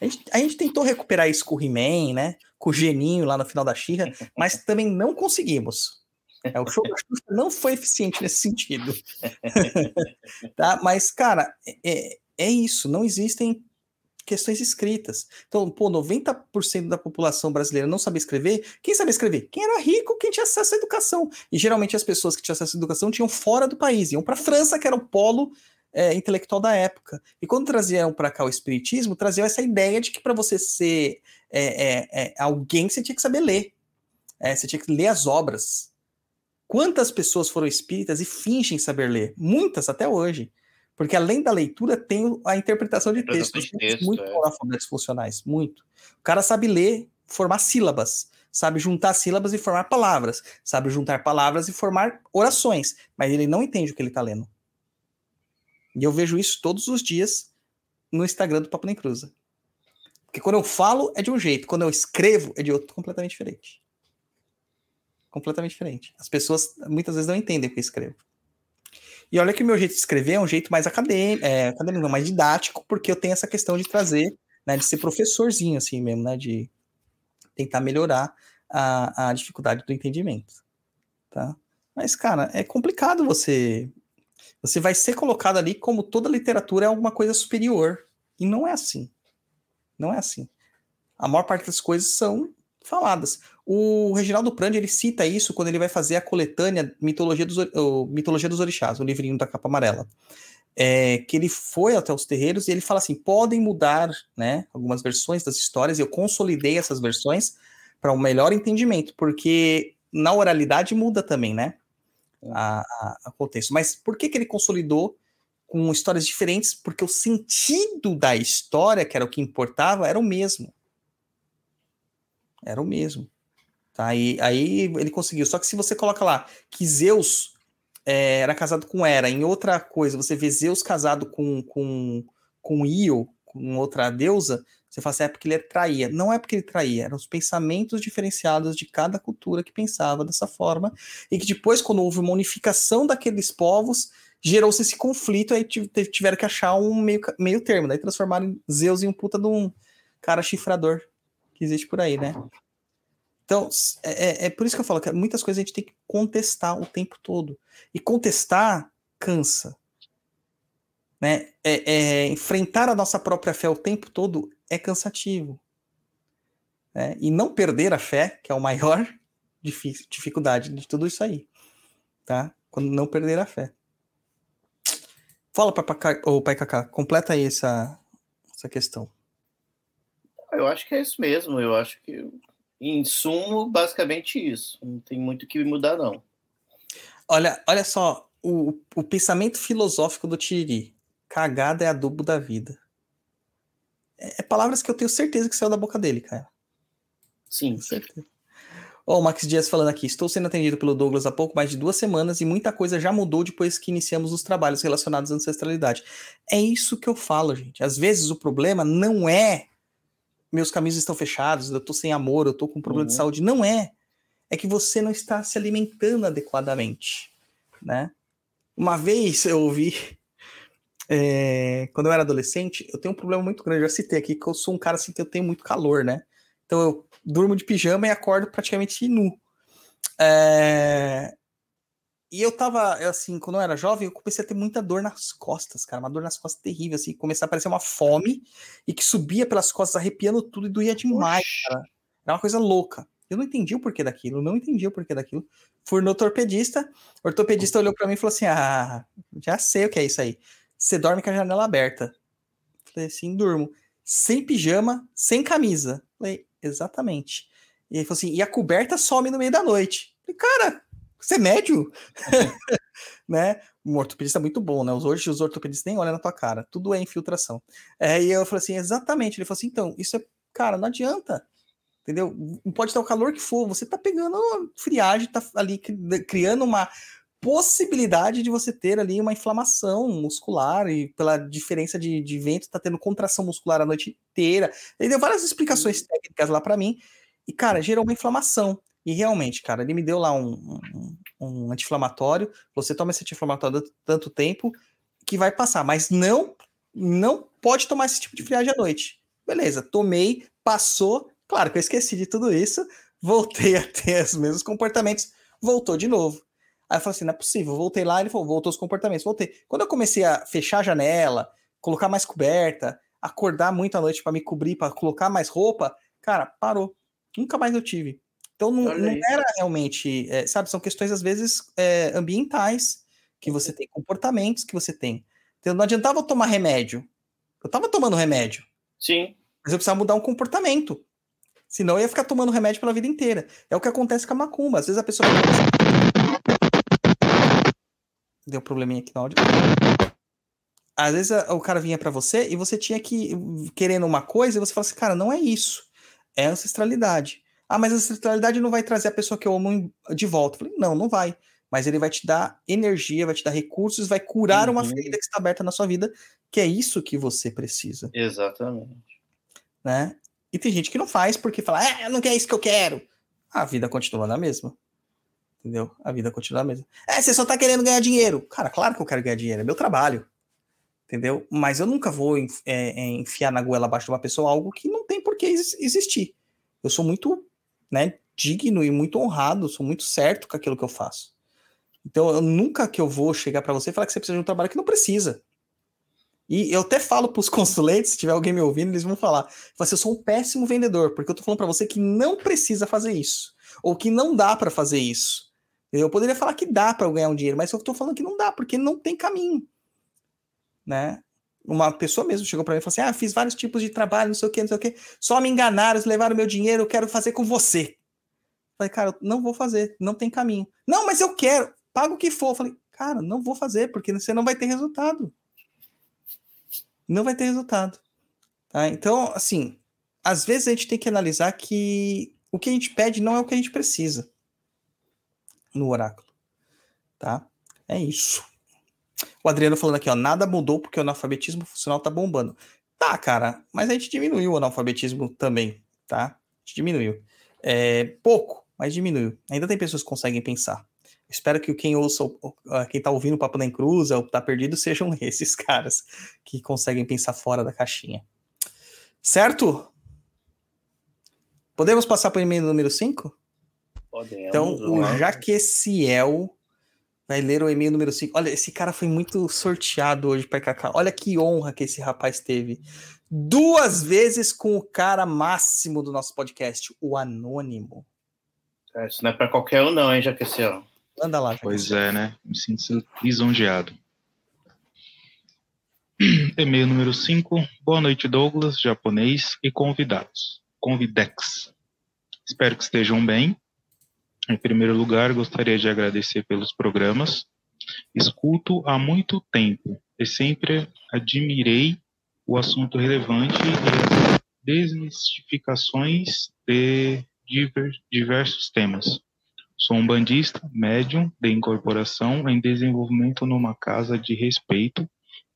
A gente, a gente tentou recuperar isso com o He-Man, né? Com o Geninho lá no final da Xirra, mas também não conseguimos. É, o show da Xuxa não foi eficiente nesse sentido. tá? Mas, cara, é, é isso. Não existem questões escritas. Então, pô, 90% da população brasileira não sabia escrever. Quem sabia escrever? Quem era rico, quem tinha acesso à educação. E geralmente as pessoas que tinham acesso à educação tinham fora do país, iam para a França, que era o polo é, intelectual da época. E quando traziam para cá o espiritismo, traziam essa ideia de que para você ser é, é, é, alguém, você tinha que saber ler. É, você tinha que ler as obras. Quantas pessoas foram espíritas e fingem saber ler? Muitas até hoje. Porque além da leitura, tem a interpretação de textos. Texto, muito é. funcionais, muito. O cara sabe ler, formar sílabas, sabe juntar sílabas e formar palavras, sabe juntar palavras e formar orações, mas ele não entende o que ele está lendo. E eu vejo isso todos os dias no Instagram do Papo Nem Cruza. Porque quando eu falo é de um jeito, quando eu escrevo é de outro completamente diferente. Completamente diferente. As pessoas muitas vezes não entendem o que eu escrevo. E olha que meu jeito de escrever é um jeito mais acadêmico, é, acadêmico mais didático, porque eu tenho essa questão de trazer, né, de ser professorzinho, assim mesmo, né, de tentar melhorar a, a dificuldade do entendimento, tá? Mas, cara, é complicado você... Você vai ser colocado ali como toda literatura é alguma coisa superior, e não é assim. Não é assim. A maior parte das coisas são faladas. O Reginaldo Prandi, ele cita isso quando ele vai fazer a coletânea Mitologia dos, o, Mitologia dos Orixás, o livrinho da capa amarela. É, que ele foi até os terreiros e ele fala assim: podem mudar né, algumas versões das histórias, e eu consolidei essas versões para um melhor entendimento, porque na oralidade muda também, né? A, a, a, contexto. Mas por que, que ele consolidou com histórias diferentes? Porque o sentido da história, que era o que importava, era o mesmo. Era o mesmo. Tá? aí aí ele conseguiu. Só que se você coloca lá que Zeus é, era casado com Hera, em outra coisa, você vê Zeus casado com, com, com Io, com outra deusa, você fala assim, é porque ele traía. Não é porque ele traía, eram os pensamentos diferenciados de cada cultura que pensava dessa forma, e que depois, quando houve uma unificação daqueles povos, gerou-se esse conflito, aí tiveram que achar um meio, meio termo, daí transformaram Zeus em um puta de um cara chifrador que existe por aí, né? Então, é, é, é por isso que eu falo que muitas coisas a gente tem que contestar o tempo todo. E contestar cansa. Né? É, é, enfrentar a nossa própria fé o tempo todo é cansativo. Né? E não perder a fé, que é a maior dificuldade de tudo isso aí. Tá? Quando não perder a fé. Fala, para o Pai Cacá, completa aí essa, essa questão. Eu acho que é isso mesmo. Eu acho que em sumo, basicamente isso. Não tem muito o que mudar, não. Olha, olha só, o, o pensamento filosófico do Tiri. Cagada é adubo da vida. É, é, palavras que eu tenho certeza que saiu da boca dele, cara. Sim. Com certeza. Ó, oh, o Max Dias falando aqui. Estou sendo atendido pelo Douglas há pouco mais de duas semanas e muita coisa já mudou depois que iniciamos os trabalhos relacionados à ancestralidade. É isso que eu falo, gente. Às vezes o problema não é meus caminhos estão fechados, eu tô sem amor, eu tô com problema uhum. de saúde. Não é. É que você não está se alimentando adequadamente, né? Uma vez eu ouvi, é, quando eu era adolescente, eu tenho um problema muito grande, eu já citei aqui, que eu sou um cara assim que eu tenho muito calor, né? Então eu durmo de pijama e acordo praticamente nu. É... E eu tava, assim, quando eu era jovem, eu comecei a ter muita dor nas costas, cara. Uma dor nas costas terrível, assim. Começar a aparecer uma fome e que subia pelas costas, arrepiando tudo e doía demais, Oxi. cara. Era uma coisa louca. Eu não entendi o porquê daquilo, não entendi o porquê daquilo. Fui no ortopedista, o ortopedista olhou para mim e falou assim: Ah, já sei o que é isso aí. Você dorme com a janela aberta. Falei assim: durmo. Sem pijama, sem camisa. Falei, exatamente. E ele falou assim: e a coberta some no meio da noite. Falei, cara, você é médio? né? Um ortopedista muito bom, né? Hoje os ortopedistas nem olham na tua cara, tudo é infiltração. É, e eu falei assim: exatamente. Ele falou assim: então, isso é, cara, não adianta entendeu? Pode estar o calor que for, você está pegando friagem, está ali criando uma possibilidade de você ter ali uma inflamação muscular e pela diferença de, de vento está tendo contração muscular a noite inteira. Ele deu várias explicações técnicas lá para mim e cara gerou uma inflamação e realmente, cara, ele me deu lá um, um, um anti-inflamatório. Você toma esse anti-inflamatório tanto tempo que vai passar, mas não não pode tomar esse tipo de friagem à noite. Beleza, tomei, passou, Claro que eu esqueci de tudo isso, voltei a ter os mesmos comportamentos, voltou de novo. Aí eu falei assim, não é possível, voltei lá, ele falou, voltou os comportamentos, voltei. Quando eu comecei a fechar a janela, colocar mais coberta, acordar muito à noite para me cobrir, para colocar mais roupa, cara, parou. Nunca mais eu tive. Então não, não era realmente, é, sabe, são questões às vezes é, ambientais, que você tem, comportamentos que você tem. Então não adiantava eu tomar remédio. Eu tava tomando remédio. Sim. Mas eu precisava mudar um comportamento. Senão eu ia ficar tomando remédio pela vida inteira. É o que acontece com a macumba. Às vezes a pessoa. Deu um probleminha aqui no áudio. Às vezes o cara vinha para você e você tinha que querendo uma coisa e você fala assim, cara, não é isso. É ancestralidade. Ah, mas a ancestralidade não vai trazer a pessoa que eu amo de volta. Eu falei, não, não vai. Mas ele vai te dar energia, vai te dar recursos, vai curar uhum. uma ferida que está aberta na sua vida, que é isso que você precisa. Exatamente. Né? E tem gente que não faz porque fala, é, não é isso que eu quero. A vida continua na mesma. Entendeu? A vida continua na mesma. É, você só tá querendo ganhar dinheiro. Cara, claro que eu quero ganhar dinheiro, é meu trabalho. Entendeu? Mas eu nunca vou é, é, enfiar na goela abaixo de uma pessoa algo que não tem por que existir. Eu sou muito né, digno e muito honrado, sou muito certo com aquilo que eu faço. Então, eu nunca que eu vou chegar para você e falar que você precisa de um trabalho que não precisa. E eu até falo para os consulentes, se tiver alguém me ouvindo, eles vão falar: assim, eu sou um péssimo vendedor, porque eu estou falando para você que não precisa fazer isso, ou que não dá para fazer isso. Eu poderia falar que dá para ganhar um dinheiro, mas eu estou falando que não dá, porque não tem caminho. Né? Uma pessoa mesmo chegou para mim e falou assim: Ah, fiz vários tipos de trabalho, não sei o que, não sei o que, só me enganaram, levaram meu dinheiro, eu quero fazer com você. Falei, cara, não vou fazer, não tem caminho. Não, mas eu quero, paga o que for. Falei, cara, não vou fazer, porque você não vai ter resultado não vai ter resultado. Tá? Então, assim, às vezes a gente tem que analisar que o que a gente pede não é o que a gente precisa no oráculo. Tá? É isso. O Adriano falando aqui, ó, nada mudou porque o analfabetismo funcional tá bombando. Tá, cara, mas a gente diminuiu o analfabetismo também, tá? A gente diminuiu. É, pouco, mas diminuiu. Ainda tem pessoas que conseguem pensar. Espero que quem ouça, quem tá ouvindo o Papo da Cruz ou tá perdido, sejam esses caras que conseguem pensar fora da caixinha. Certo? Podemos passar para o e-mail número 5? Podemos. Então, o Jaqueciel vai ler o e-mail número 5. Olha, esse cara foi muito sorteado hoje para Cacá. Olha que honra que esse rapaz teve. Duas vezes com o cara máximo do nosso podcast, o Anônimo. É, isso não é para qualquer um, não, hein, Jaqueciel? Anda lá. Pois é, né? Me sinto lisonjeado. E-mail número 5. Boa noite, Douglas, japonês e convidados. Convidex. Espero que estejam bem. Em primeiro lugar, gostaria de agradecer pelos programas. Escuto há muito tempo e sempre admirei o assunto relevante e as desmistificações de diversos temas. Sou um bandista, médium de incorporação em desenvolvimento numa casa de respeito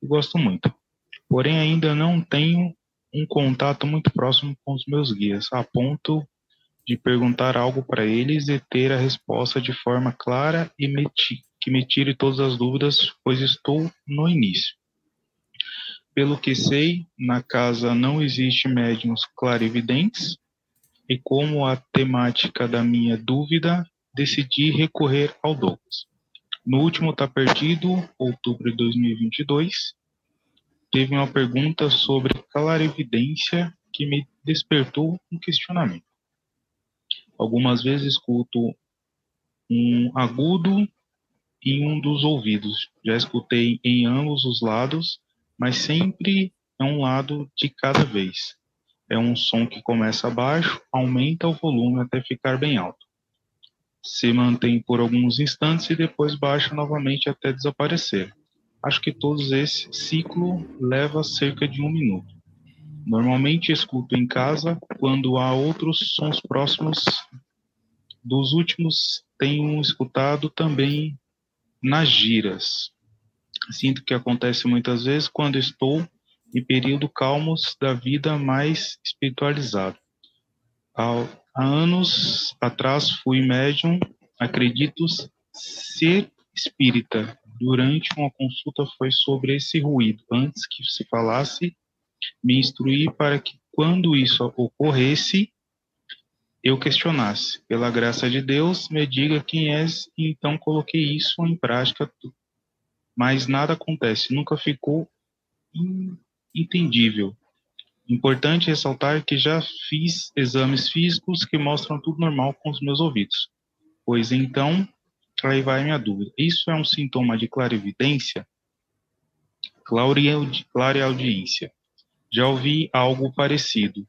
e gosto muito. Porém, ainda não tenho um contato muito próximo com os meus guias, a ponto de perguntar algo para eles e ter a resposta de forma clara e que me tire todas as dúvidas, pois estou no início. Pelo que sei, na casa não existe médiums clarividentes, e como a temática da minha dúvida, decidi recorrer ao Douglas. No último Tá Perdido, outubro de 2022, teve uma pergunta sobre clarividência que me despertou um questionamento. Algumas vezes escuto um agudo em um dos ouvidos. Já escutei em ambos os lados, mas sempre é um lado de cada vez. É um som que começa baixo, aumenta o volume até ficar bem alto. Se mantém por alguns instantes e depois baixa novamente até desaparecer. Acho que todos esse ciclo leva cerca de um minuto. Normalmente escuto em casa quando há outros sons próximos dos últimos tenho escutado também nas giras. Sinto que acontece muitas vezes quando estou em período calmos da vida mais espiritualizado. Há, anos atrás fui médium, acredito ser espírita. Durante uma consulta foi sobre esse ruído. Antes que se falasse, me instruí para que quando isso ocorresse, eu questionasse. Pela graça de Deus, me diga quem és, e então coloquei isso em prática. Mas nada acontece, nunca ficou entendível. Importante ressaltar que já fiz exames físicos que mostram tudo normal com os meus ouvidos. Pois então, aí vai minha dúvida. Isso é um sintoma de clarividência? Clareaudiência. Já ouvi algo parecido.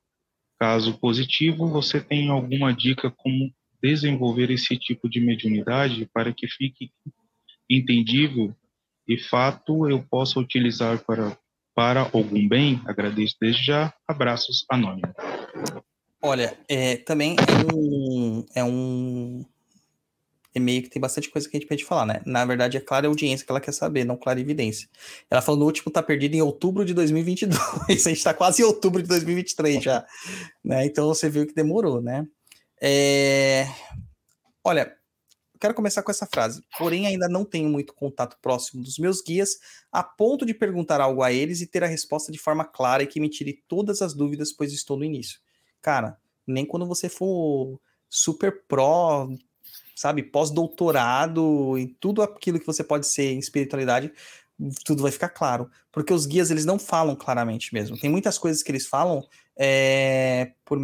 Caso positivo, você tem alguma dica como desenvolver esse tipo de mediunidade para que fique entendível e fato eu possa utilizar para, para algum bem? Agradeço desde já. Abraços, Anônimo. Olha, é, também é um, é um e-mail que tem bastante coisa que a gente pode falar, né? Na verdade, é clara audiência que ela quer saber, não clara evidência. Ela falou no último tá perdido em outubro de 2022. a gente tá quase em outubro de 2023 já, né? Então você viu que demorou, né? É... Olha, quero começar com essa frase. Porém, ainda não tenho muito contato próximo dos meus guias, a ponto de perguntar algo a eles e ter a resposta de forma clara e que me tire todas as dúvidas, pois estou no início. Cara, nem quando você for super pró, sabe, pós-doutorado em tudo aquilo que você pode ser em espiritualidade, tudo vai ficar claro. Porque os guias, eles não falam claramente mesmo. Tem muitas coisas que eles falam é, por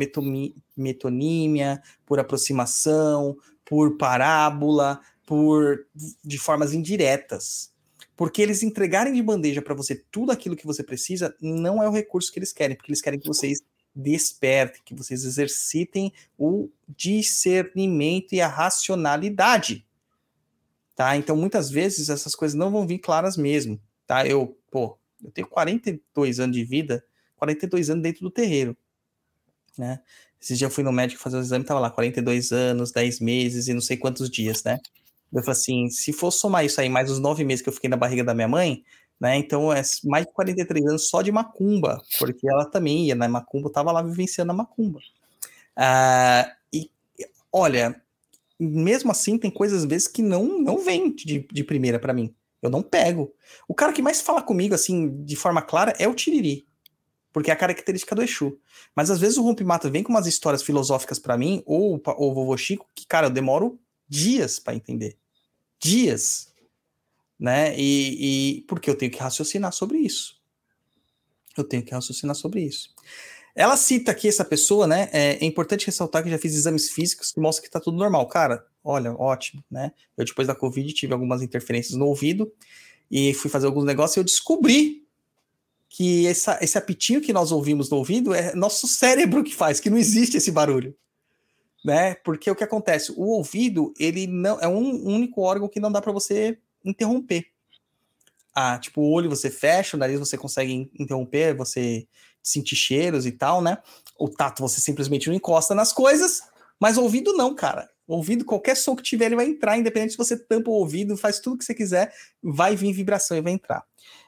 metonímia, por aproximação, por parábola, por de formas indiretas. Porque eles entregarem de bandeja para você tudo aquilo que você precisa não é o recurso que eles querem, porque eles querem que vocês despertem, que vocês exercitem o discernimento e a racionalidade. Tá? Então, muitas vezes essas coisas não vão vir claras mesmo, tá? Eu, pô, eu tenho 42 anos de vida, 42 anos dentro do terreiro, né? Esses dias eu fui no médico fazer o exame, tava lá 42 anos, 10 meses e não sei quantos dias, né? Eu falei assim, se for somar isso aí, mais os nove meses que eu fiquei na barriga da minha mãe, né? Então é mais de 43 anos só de macumba, porque ela também ia na né? macumba, tava lá vivenciando a macumba. Ah, e olha, mesmo assim tem coisas às vezes que não não vem de, de primeira para mim. Eu não pego. O cara que mais fala comigo assim de forma clara é o Tiriri, porque é a característica do Exu. Mas às vezes o Rompimata vem com umas histórias filosóficas para mim ou o Vovô Chico que cara eu demoro dias para entender. Dias né? E, e porque eu tenho que raciocinar sobre isso. Eu tenho que raciocinar sobre isso. Ela cita aqui essa pessoa, né? É, é importante ressaltar que já fiz exames físicos que mostram que tá tudo normal. Cara, olha, ótimo, né? Eu depois da Covid tive algumas interferências no ouvido e fui fazer alguns negócios e eu descobri que essa, esse apitinho que nós ouvimos no ouvido é nosso cérebro que faz, que não existe esse barulho. Né? Porque o que acontece? O ouvido, ele não é um único órgão que não dá para você interromper. Ah, tipo, o olho você fecha, o nariz você consegue interromper, você sentir cheiros e tal, né? O tato você simplesmente não encosta nas coisas, mas o ouvido não, cara. O ouvido, qualquer som que tiver, ele vai entrar, independente se você tampa o ouvido, faz tudo que você quiser, vai vir vibração e vai entrar.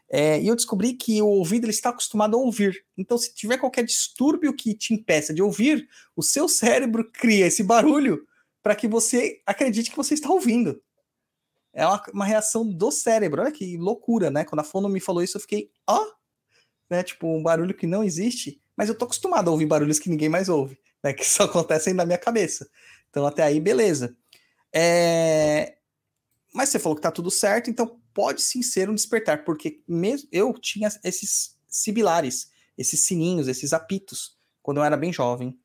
É, e eu descobri que o ouvido ele está acostumado a ouvir. Então, se tiver qualquer distúrbio que te impeça de ouvir, o seu cérebro cria esse barulho para que você acredite que você está ouvindo é uma, uma, reação do cérebro. Olha que loucura, né? Quando a Fono me falou isso, eu fiquei, ó, né? Tipo, um barulho que não existe, mas eu tô acostumado a ouvir barulhos que ninguém mais ouve. né, que só acontecem na minha cabeça. Então, até aí, beleza. É... Mas você falou que tá tudo certo, então pode sim ser um despertar, porque mesmo eu tinha esses sibilares, esses sininhos, esses apitos, quando eu era bem jovem,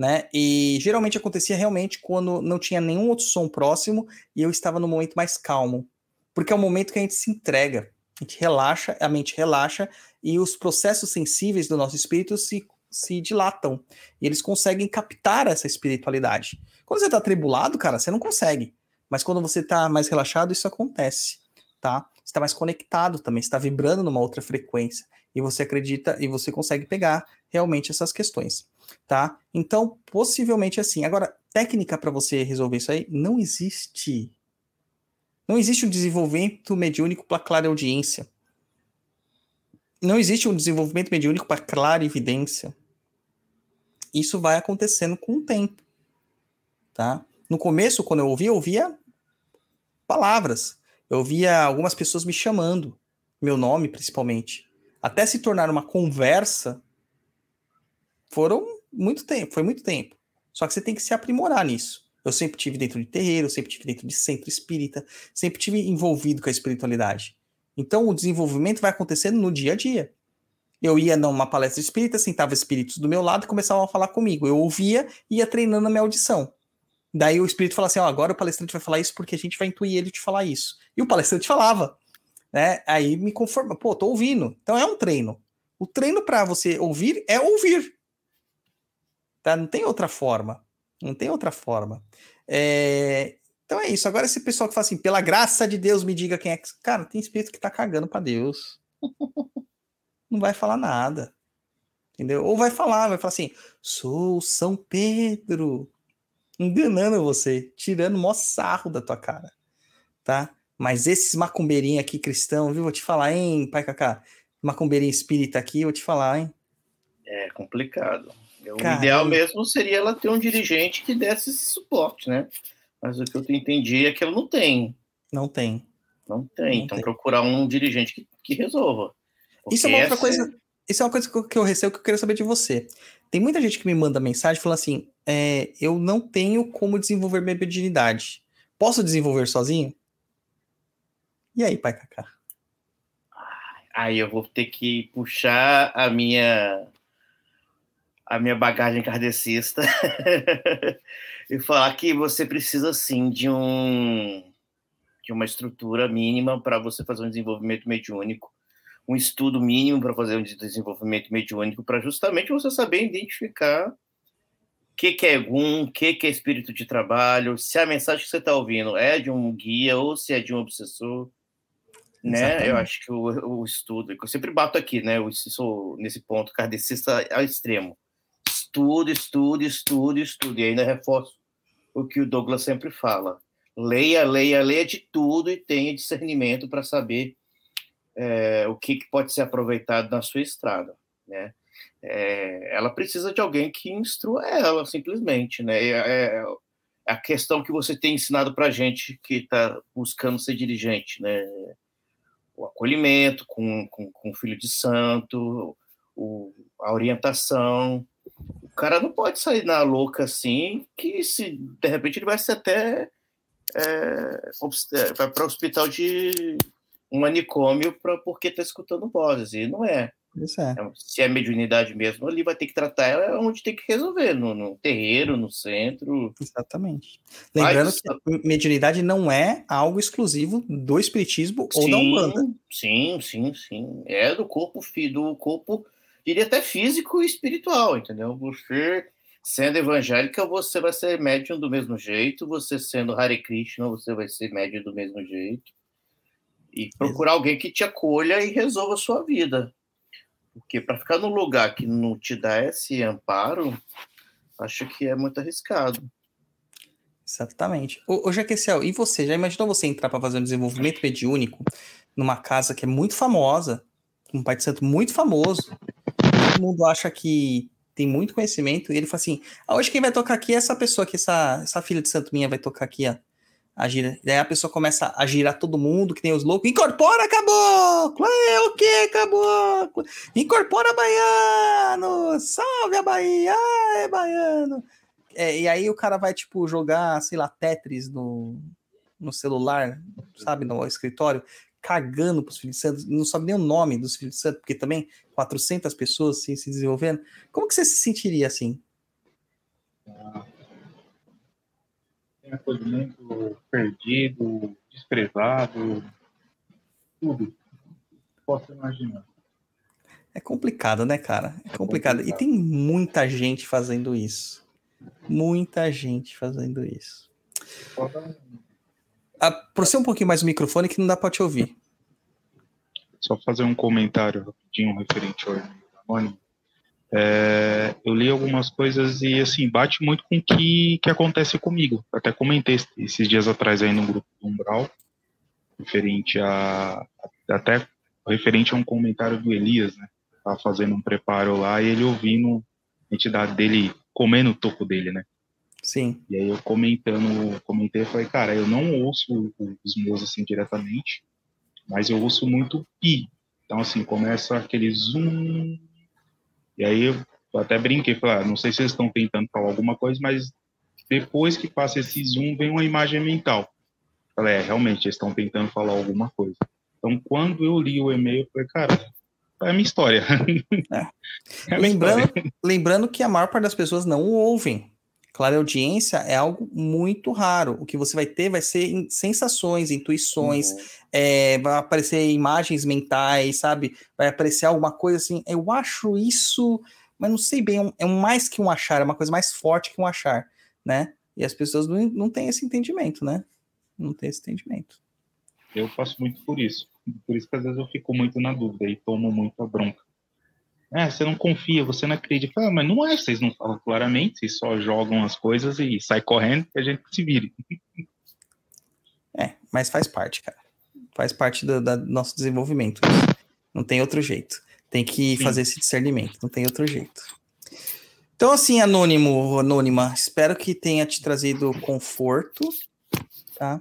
né? E geralmente acontecia realmente quando não tinha nenhum outro som próximo e eu estava no momento mais calmo, porque é o momento que a gente se entrega, a gente relaxa, a mente relaxa e os processos sensíveis do nosso espírito se, se dilatam e eles conseguem captar essa espiritualidade. Quando você está atribulado, cara, você não consegue. Mas quando você está mais relaxado, isso acontece, tá? Você está mais conectado também, está vibrando numa outra frequência e você acredita e você consegue pegar realmente essas questões, tá? Então, possivelmente assim. Agora, técnica para você resolver isso aí não existe. Não existe um desenvolvimento mediúnico para clara audiência. Não existe um desenvolvimento mediúnico para clara evidência. Isso vai acontecendo com o tempo, tá? No começo, quando eu ouvia, eu ouvia palavras. Eu ouvia algumas pessoas me chamando, meu nome principalmente. Até se tornar uma conversa, foram muito tempo, foi muito tempo. Só que você tem que se aprimorar nisso. Eu sempre tive dentro de terreiro, sempre tive dentro de centro espírita, sempre tive envolvido com a espiritualidade. Então o desenvolvimento vai acontecendo no dia a dia. Eu ia numa palestra espírita, sentava espíritos do meu lado e começavam a falar comigo. Eu ouvia e ia treinando a minha audição. Daí o espírito fala assim: ó, agora o palestrante vai falar isso porque a gente vai intuir ele de falar isso. E o palestrante falava. Né? Aí me conforma, pô, tô ouvindo. Então é um treino. O treino para você ouvir é ouvir. Tá? Não tem outra forma. Não tem outra forma. É... Então é isso. Agora, esse pessoal que fala assim, pela graça de Deus, me diga quem é que. Cara, tem espírito que tá cagando para Deus. Não vai falar nada. Entendeu? Ou vai falar, vai falar assim: sou São Pedro. Enganando você, tirando o maior sarro da tua cara. Tá? Mas esses macumbeirinhos aqui cristão, viu? Vou te falar, hein, pai Cacá? Macumbeirinho espírita aqui, vou te falar, hein? É complicado. O ideal mesmo seria ela ter um dirigente que desse esse suporte, né? Mas o que eu entendi é que ela não tem. Não tem. Não tem. Não então tem. procurar um dirigente que, que resolva. Isso é uma outra coisa. Isso é uma coisa que eu receio que eu quero saber de você. Tem muita gente que me manda mensagem falando assim: é, eu não tenho como desenvolver minha mediunidade. Posso desenvolver sozinho? E aí, pai Cacá? Aí eu vou ter que puxar a minha a minha bagagem kardecista e falar que você precisa sim de um de uma estrutura mínima para você fazer um desenvolvimento mediúnico, um estudo mínimo para fazer um desenvolvimento mediúnico, para justamente você saber identificar o que, que é Gum, o que, que é espírito de trabalho, se a mensagem que você está ouvindo é de um guia ou se é de um obsessor. Né? Exatamente. Eu acho que o, o estudo, eu sempre bato aqui, né? Eu sou nesse ponto kardecista ao extremo estude, estude, estude, estude. E ainda reforço o que o Douglas sempre fala. Leia, leia, leia de tudo e tenha discernimento para saber é, o que, que, pode ser aproveitado na sua estrada, né? É, ela precisa de alguém que instrua ela, simplesmente, né? É, é a questão que você tem ensinado para gente que está buscando ser dirigente, né? O acolhimento com, com, com o filho de santo, o, a orientação, o cara não pode sair na louca assim, que se de repente ele vai ser até é, é vai para o hospital de um manicômio pra, porque está escutando vozes, e não é. É. Então, se é mediunidade mesmo, ali vai ter que tratar ela onde tem que resolver, no, no terreiro, no centro. Exatamente. Lembrando Mas, que mediunidade não é algo exclusivo do espiritismo sim, ou da Umbanda. Sim, sim, sim. É do corpo, do corpo diria até físico e espiritual, entendeu? Você sendo evangélica, você vai ser médium do mesmo jeito, você sendo Hare Krishna, você vai ser médium do mesmo jeito. E procurar alguém que te acolha e resolva a sua vida. Porque para ficar num lugar que não te dá esse amparo, acho que é muito arriscado. Exatamente. Ô, ô Jaqueciel, e você? Já imaginou você entrar para fazer um desenvolvimento mediúnico numa casa que é muito famosa, um pai de santo muito famoso, todo mundo acha que tem muito conhecimento, e ele fala assim: ah, hoje quem vai tocar aqui é essa pessoa aqui, essa, essa filha de santo minha vai tocar aqui, ó. A gira. Daí a pessoa começa a girar todo mundo, que tem os loucos. Incorpora, caboclo! É o que, caboclo? Incorpora, baiano! Salve a Bahia! É, baiano! É, e aí o cara vai, tipo, jogar, sei lá, Tetris no, no celular, sabe, no escritório, cagando pros filhos de não sabe nem o nome dos filhos de porque também 400 pessoas assim, se desenvolvendo. Como que você se sentiria assim? Acolhimento perdido, desprezado, tudo. Posso imaginar. É complicado, né, cara? É complicado. E tem muita gente fazendo isso. Muita gente fazendo isso. Aproxima um pouquinho mais o microfone que não dá para te ouvir. Só fazer um comentário rapidinho referente ao anônimo. É, eu li algumas coisas e assim bate muito com o que, que acontece comigo. Até comentei esses dias atrás aí no grupo do Umbral, referente a até referente a um comentário do Elias, né? Tava fazendo um preparo lá e ele ouvindo a entidade dele comendo o topo dele, né? Sim. E aí eu comentando, comentei, falei, cara, eu não ouço os meus assim diretamente, mas eu ouço muito pi. Então assim, começa aquele zoom e aí eu até brinquei, falei, ah, não sei se eles estão tentando falar alguma coisa, mas depois que passa esse zoom, vem uma imagem mental. Falei, é, realmente, eles estão tentando falar alguma coisa. Então, quando eu li o e-mail, eu falei, cara, é a minha história. É. É lembrando, história. lembrando que a maior parte das pessoas não o ouvem. Clara audiência é algo muito raro. O que você vai ter vai ser sensações, intuições, uhum. é, vai aparecer imagens mentais, sabe? Vai aparecer alguma coisa assim. Eu acho isso, mas não sei bem, é, é mais que um achar, é uma coisa mais forte que um achar, né? E as pessoas não, não têm esse entendimento, né? Não tem esse entendimento. Eu faço muito por isso. Por isso que às vezes eu fico muito na dúvida e tomo muita bronca. É, você não confia, você não acredita. Ah, mas não é, vocês não falam claramente, vocês só jogam as coisas e sai correndo e a gente se vire. É, mas faz parte, cara. Faz parte do, do nosso desenvolvimento. Não tem outro jeito. Tem que Sim. fazer esse discernimento, não tem outro jeito. Então, assim, Anônimo, Anônima, espero que tenha te trazido conforto, tá?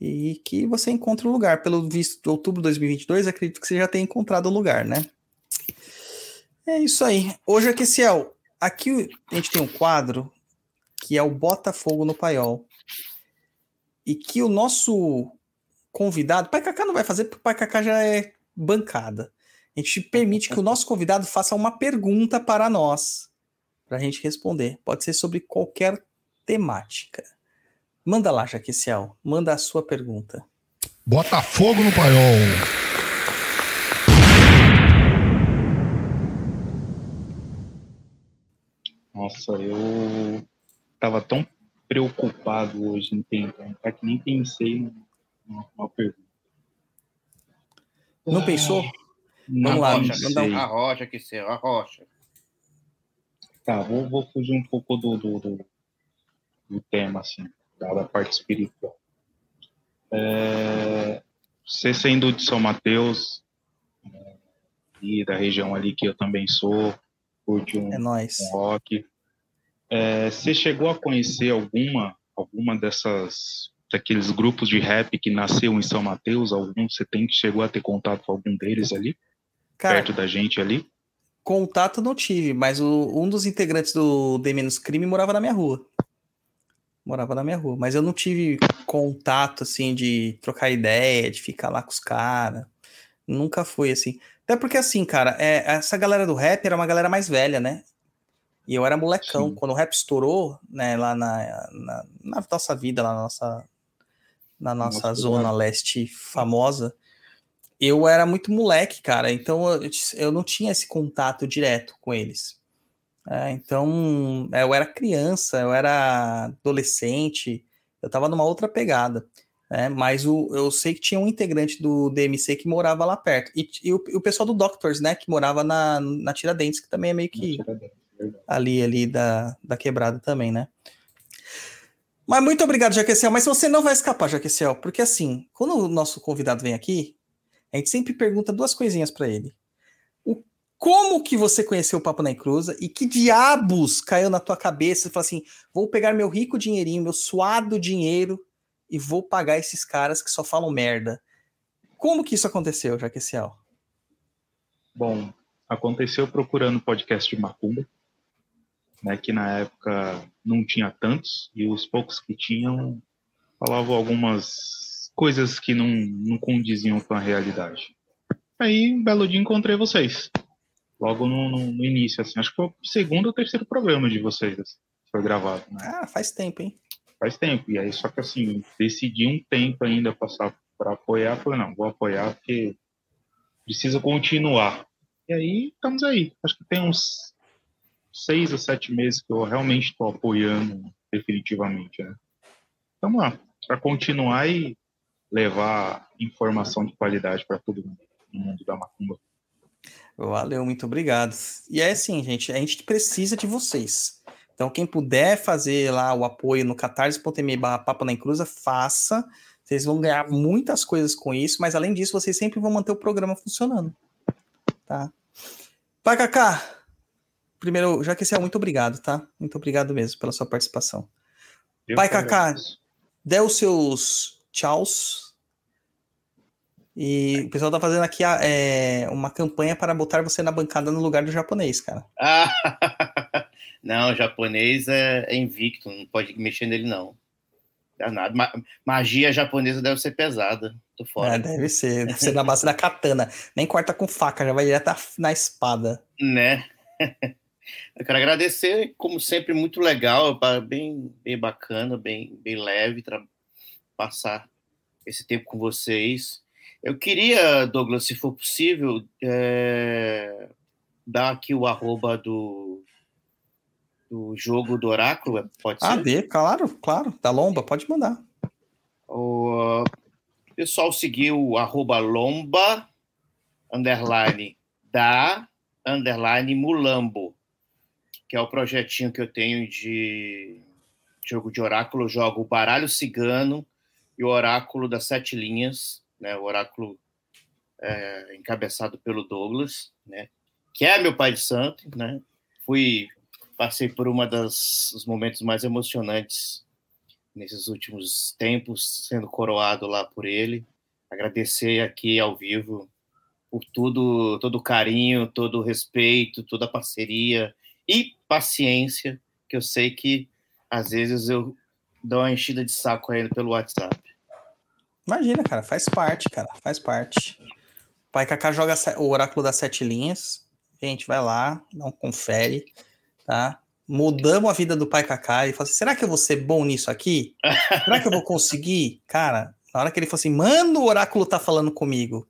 E que você encontre um lugar. Pelo visto, de outubro de 2022, acredito que você já tenha encontrado o um lugar, né? É isso aí. Hoje, Aqueciel, aqui a gente tem um quadro que é o Botafogo no Paiol. E que o nosso convidado. Pai Cacá não vai fazer, porque o Pai Cacá já é bancada. A gente permite que o nosso convidado faça uma pergunta para nós, para a gente responder. Pode ser sobre qualquer temática. Manda lá, Jaqueciel. Manda a sua pergunta. Botafogo no Paiol. Nossa, eu tava tão preocupado hoje em tentar que nem pensei numa pergunta. Não pensou? Não, Vamos lá, não a rocha que ser, a rocha. Tá, vou, vou fugir um pouco do, do, do, do tema, assim, da, parte espiritual. É, você sendo de São Mateus, é, e da região ali que eu também sou, curte um, é um rock, é, você chegou a conhecer alguma, alguma dessas daqueles grupos de rap que nasceu em São Mateus? Algum você tem chegou a ter contato com algum deles ali, Cara, perto da gente ali? Contato não tive, mas o, um dos integrantes do D Menos Crime morava na minha rua. Morava na minha rua, mas eu não tive contato assim de trocar ideia, de ficar lá com os caras. Nunca foi assim. Até porque assim, cara, é, essa galera do rap era uma galera mais velha, né? E eu era molecão. Sim. Quando o rap estourou, né, lá na, na, na nossa vida, lá na nossa, na nossa zona leste famosa, eu era muito moleque, cara. Então eu, eu não tinha esse contato direto com eles. É, então eu era criança, eu era adolescente, eu tava numa outra pegada. Né? Mas o, eu sei que tinha um integrante do DMC que morava lá perto. E, e o, o, pessoal do Doctors, né? Que morava na, na Tiradentes, que também é meio que ali, ali da, da quebrada também, né? Mas muito obrigado, Jaqueciel. Mas você não vai escapar, Jaqueciel, porque assim, quando o nosso convidado vem aqui, a gente sempre pergunta duas coisinhas para ele. O, como que você conheceu o Papo na Encruza e que diabos caiu na tua cabeça e falou assim: vou pegar meu rico dinheirinho, meu suado dinheiro e vou pagar esses caras que só falam merda. Como que isso aconteceu, Jaqueciel? Bom, aconteceu procurando podcast de Macumba, né, que na época não tinha tantos, e os poucos que tinham falavam algumas coisas que não, não condiziam com a realidade. Aí, um belo dia, encontrei vocês. Logo no, no, no início, assim. Acho que foi o segundo ou terceiro programa de vocês assim, que foi gravado. Né? Ah, faz tempo, hein? Faz tempo. E aí, só que assim, decidi um tempo ainda passar para apoiar. Falei, não, vou apoiar porque preciso continuar. E aí, estamos aí. Acho que tem uns seis ou sete meses que eu realmente estou apoiando definitivamente. Né? Vamos lá, para continuar e levar informação de qualidade para todo mundo no mundo da macumba. Valeu, muito obrigado. E é assim, gente, a gente precisa de vocês. Então, quem puder fazer lá o apoio no catarse.me barra Papa na Encruza, faça. Vocês vão ganhar muitas coisas com isso, mas além disso, vocês sempre vão manter o programa funcionando. Tá? Pai Cacá, primeiro, já que esse é muito obrigado, tá? Muito obrigado mesmo pela sua participação. Eu Pai Cacá, dê os seus tchauz. E o pessoal tá fazendo aqui é, uma campanha para botar você na bancada no lugar do japonês, cara. Ah, não, o japonês é, é invicto, não pode mexer nele, não. Danado. Ma magia japonesa deve ser pesada. Tô fora. É, deve ser. Deve ser na base da katana. Nem corta com faca, já vai direto na espada. Né? Eu quero agradecer, como sempre, muito legal, bem, bem bacana, bem, bem leve passar esse tempo com vocês. Eu queria, Douglas, se for possível, é, dar aqui o arroba do, do jogo do Oráculo, pode ser? Ah, dê, claro, claro, da Lomba, pode mandar. O pessoal seguiu o arroba Lomba, underline, da, underline, Mulambo, que é o projetinho que eu tenho de jogo de Oráculo. Eu jogo o Baralho Cigano e o Oráculo das Sete Linhas, né, o Oráculo é, encabeçado pelo Douglas, né, que é meu pai de santo, né, fui passei por uma das os momentos mais emocionantes nesses últimos tempos, sendo coroado lá por ele. Agradecer aqui ao vivo por tudo, todo o carinho, todo o respeito, toda a parceria e paciência, que eu sei que às vezes eu dou uma enchida de saco a ele pelo WhatsApp. Imagina, cara, faz parte, cara, faz parte. O Pai Kaká joga o Oráculo das Sete Linhas. Gente, vai lá, não confere tá? Mudamos a vida do pai Kaká e falou assim: será que eu vou ser bom nisso aqui? Será que eu vou conseguir? Cara, na hora que ele falou assim, mano, o oráculo tá falando comigo.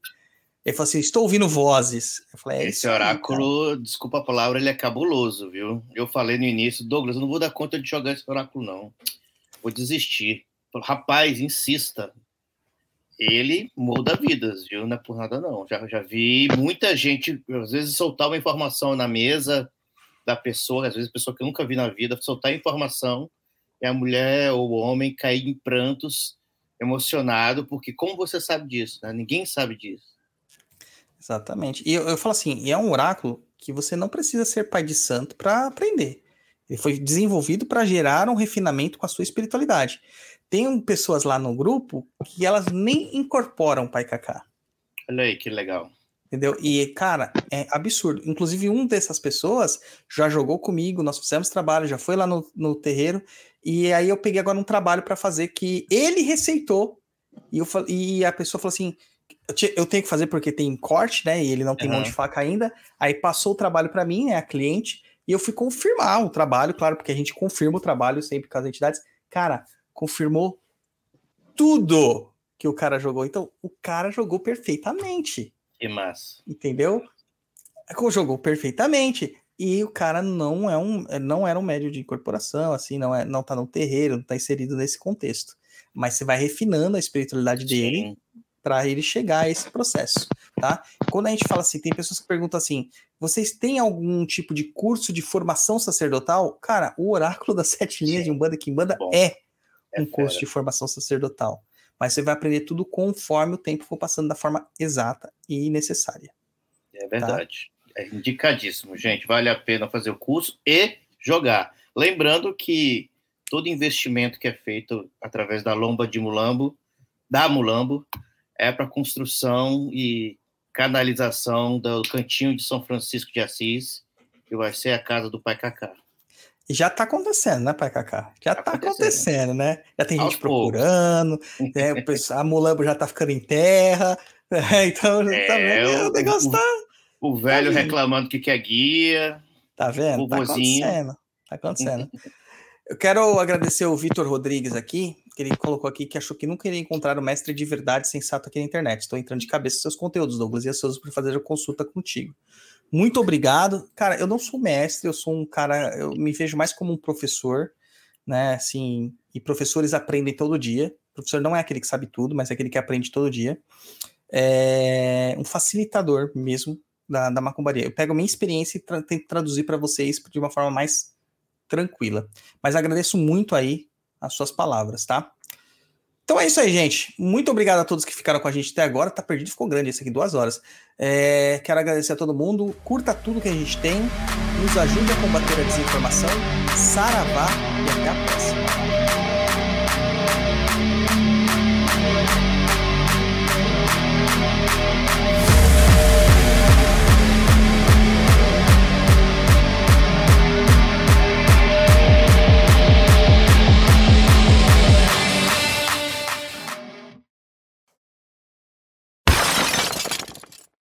Ele falou assim: estou ouvindo vozes. Eu falei, é Esse oráculo, aí, desculpa a palavra, ele é cabuloso, viu? Eu falei no início, Douglas, eu não vou dar conta de jogar esse oráculo, não. Vou desistir. Rapaz, insista. Ele muda vidas, viu? Não é por nada, não. Já, já vi muita gente, às vezes, soltar uma informação na mesa da pessoa, às vezes pessoa que eu nunca vi na vida, soltar informação e a mulher ou o homem cair em prantos, emocionado, porque como você sabe disso? Né? Ninguém sabe disso. Exatamente. E eu, eu falo assim, é um oráculo que você não precisa ser pai de santo para aprender. Ele foi desenvolvido para gerar um refinamento com a sua espiritualidade. Tem pessoas lá no grupo que elas nem incorporam Pai Kaká. Olha aí que legal. Entendeu? E, cara, é absurdo. Inclusive, um dessas pessoas já jogou comigo, nós fizemos trabalho, já foi lá no, no terreiro, e aí eu peguei agora um trabalho para fazer que ele receitou, e, eu, e a pessoa falou assim: eu tenho que fazer porque tem corte, né? E ele não tem uhum. mão de faca ainda. Aí passou o trabalho para mim, né? A cliente, e eu fui confirmar o trabalho, claro, porque a gente confirma o trabalho sempre com as entidades. Cara, confirmou tudo que o cara jogou. Então, o cara jogou perfeitamente. Que massa. Entendeu? Jogou perfeitamente. E o cara não é um, não era um médio de incorporação, assim, não é, não tá no terreiro, não tá inserido nesse contexto. Mas você vai refinando a espiritualidade dele para ele chegar a esse processo, tá? Quando a gente fala assim, tem pessoas que perguntam assim: vocês têm algum tipo de curso de formação sacerdotal? Cara, o oráculo das sete linhas Sim. de Umbanda Kimbanda Bom, é, é um curso de formação sacerdotal mas você vai aprender tudo conforme o tempo for passando da forma exata e necessária. É verdade. Tá? É indicadíssimo, gente. Vale a pena fazer o curso e jogar. Lembrando que todo investimento que é feito através da lomba de Mulambo, da Mulambo, é para construção e canalização do cantinho de São Francisco de Assis, que vai ser a casa do Pai Cacá. E já está acontecendo, né, Pai Cacá? Já está tá acontecendo. acontecendo, né? Já tem Aos gente procurando, né, a Mulambo já está ficando em terra, né, então é, tá vendo? o negócio tá. O velho tá reclamando que quer guia. Tá vendo? O tá acontecendo. Tá acontecendo. Eu quero agradecer o Vitor Rodrigues aqui, que ele colocou aqui que achou que nunca iria encontrar o mestre de verdade sensato aqui na internet. Estou entrando de cabeça nos seus conteúdos, Douglas, e ansioso por fazer a consulta contigo. Muito obrigado. Cara, eu não sou mestre, eu sou um cara, eu me vejo mais como um professor, né? Assim, e professores aprendem todo dia. O professor não é aquele que sabe tudo, mas é aquele que aprende todo dia. É um facilitador mesmo da, da macumbaria. Eu pego a minha experiência e tra tento traduzir para vocês de uma forma mais tranquila. Mas agradeço muito aí as suas palavras, tá? Então é isso aí, gente. Muito obrigado a todos que ficaram com a gente até agora. Tá perdido, ficou grande esse aqui, duas horas. É, quero agradecer a todo mundo. Curta tudo que a gente tem. Nos ajude a combater a desinformação. Saravá e até a próxima.